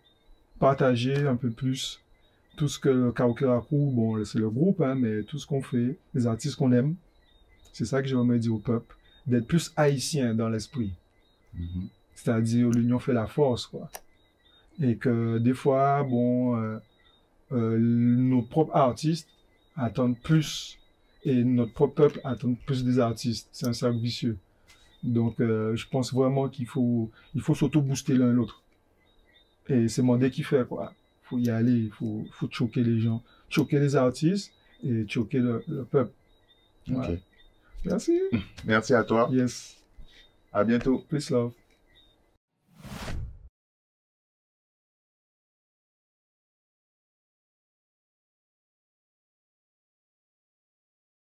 S2: Partager un peu plus tout ce que le Kaokeraku, bon, c'est le groupe, hein, mais tout ce qu'on fait, les artistes qu'on aime. C'est ça que j'aimerais dire au peuple. D'être plus haïtien dans l'esprit.
S1: Mhm.
S2: C'est-à-dire, l'union fait la force, quoi. Et que des fois, bon, euh, euh, nos propres artistes attendent plus et notre propre peuple attend plus des artistes. C'est un cercle vicieux. Donc, euh, je pense vraiment qu'il faut, il faut s'auto-booster l'un l'autre. Et c'est mon dé qui fait, quoi. faut y aller, il faut, faut choquer les gens, choquer les artistes et choquer le, le peuple. Merci. <laughs>
S1: Merci à toi.
S2: Yes.
S1: À bientôt.
S2: Peace love.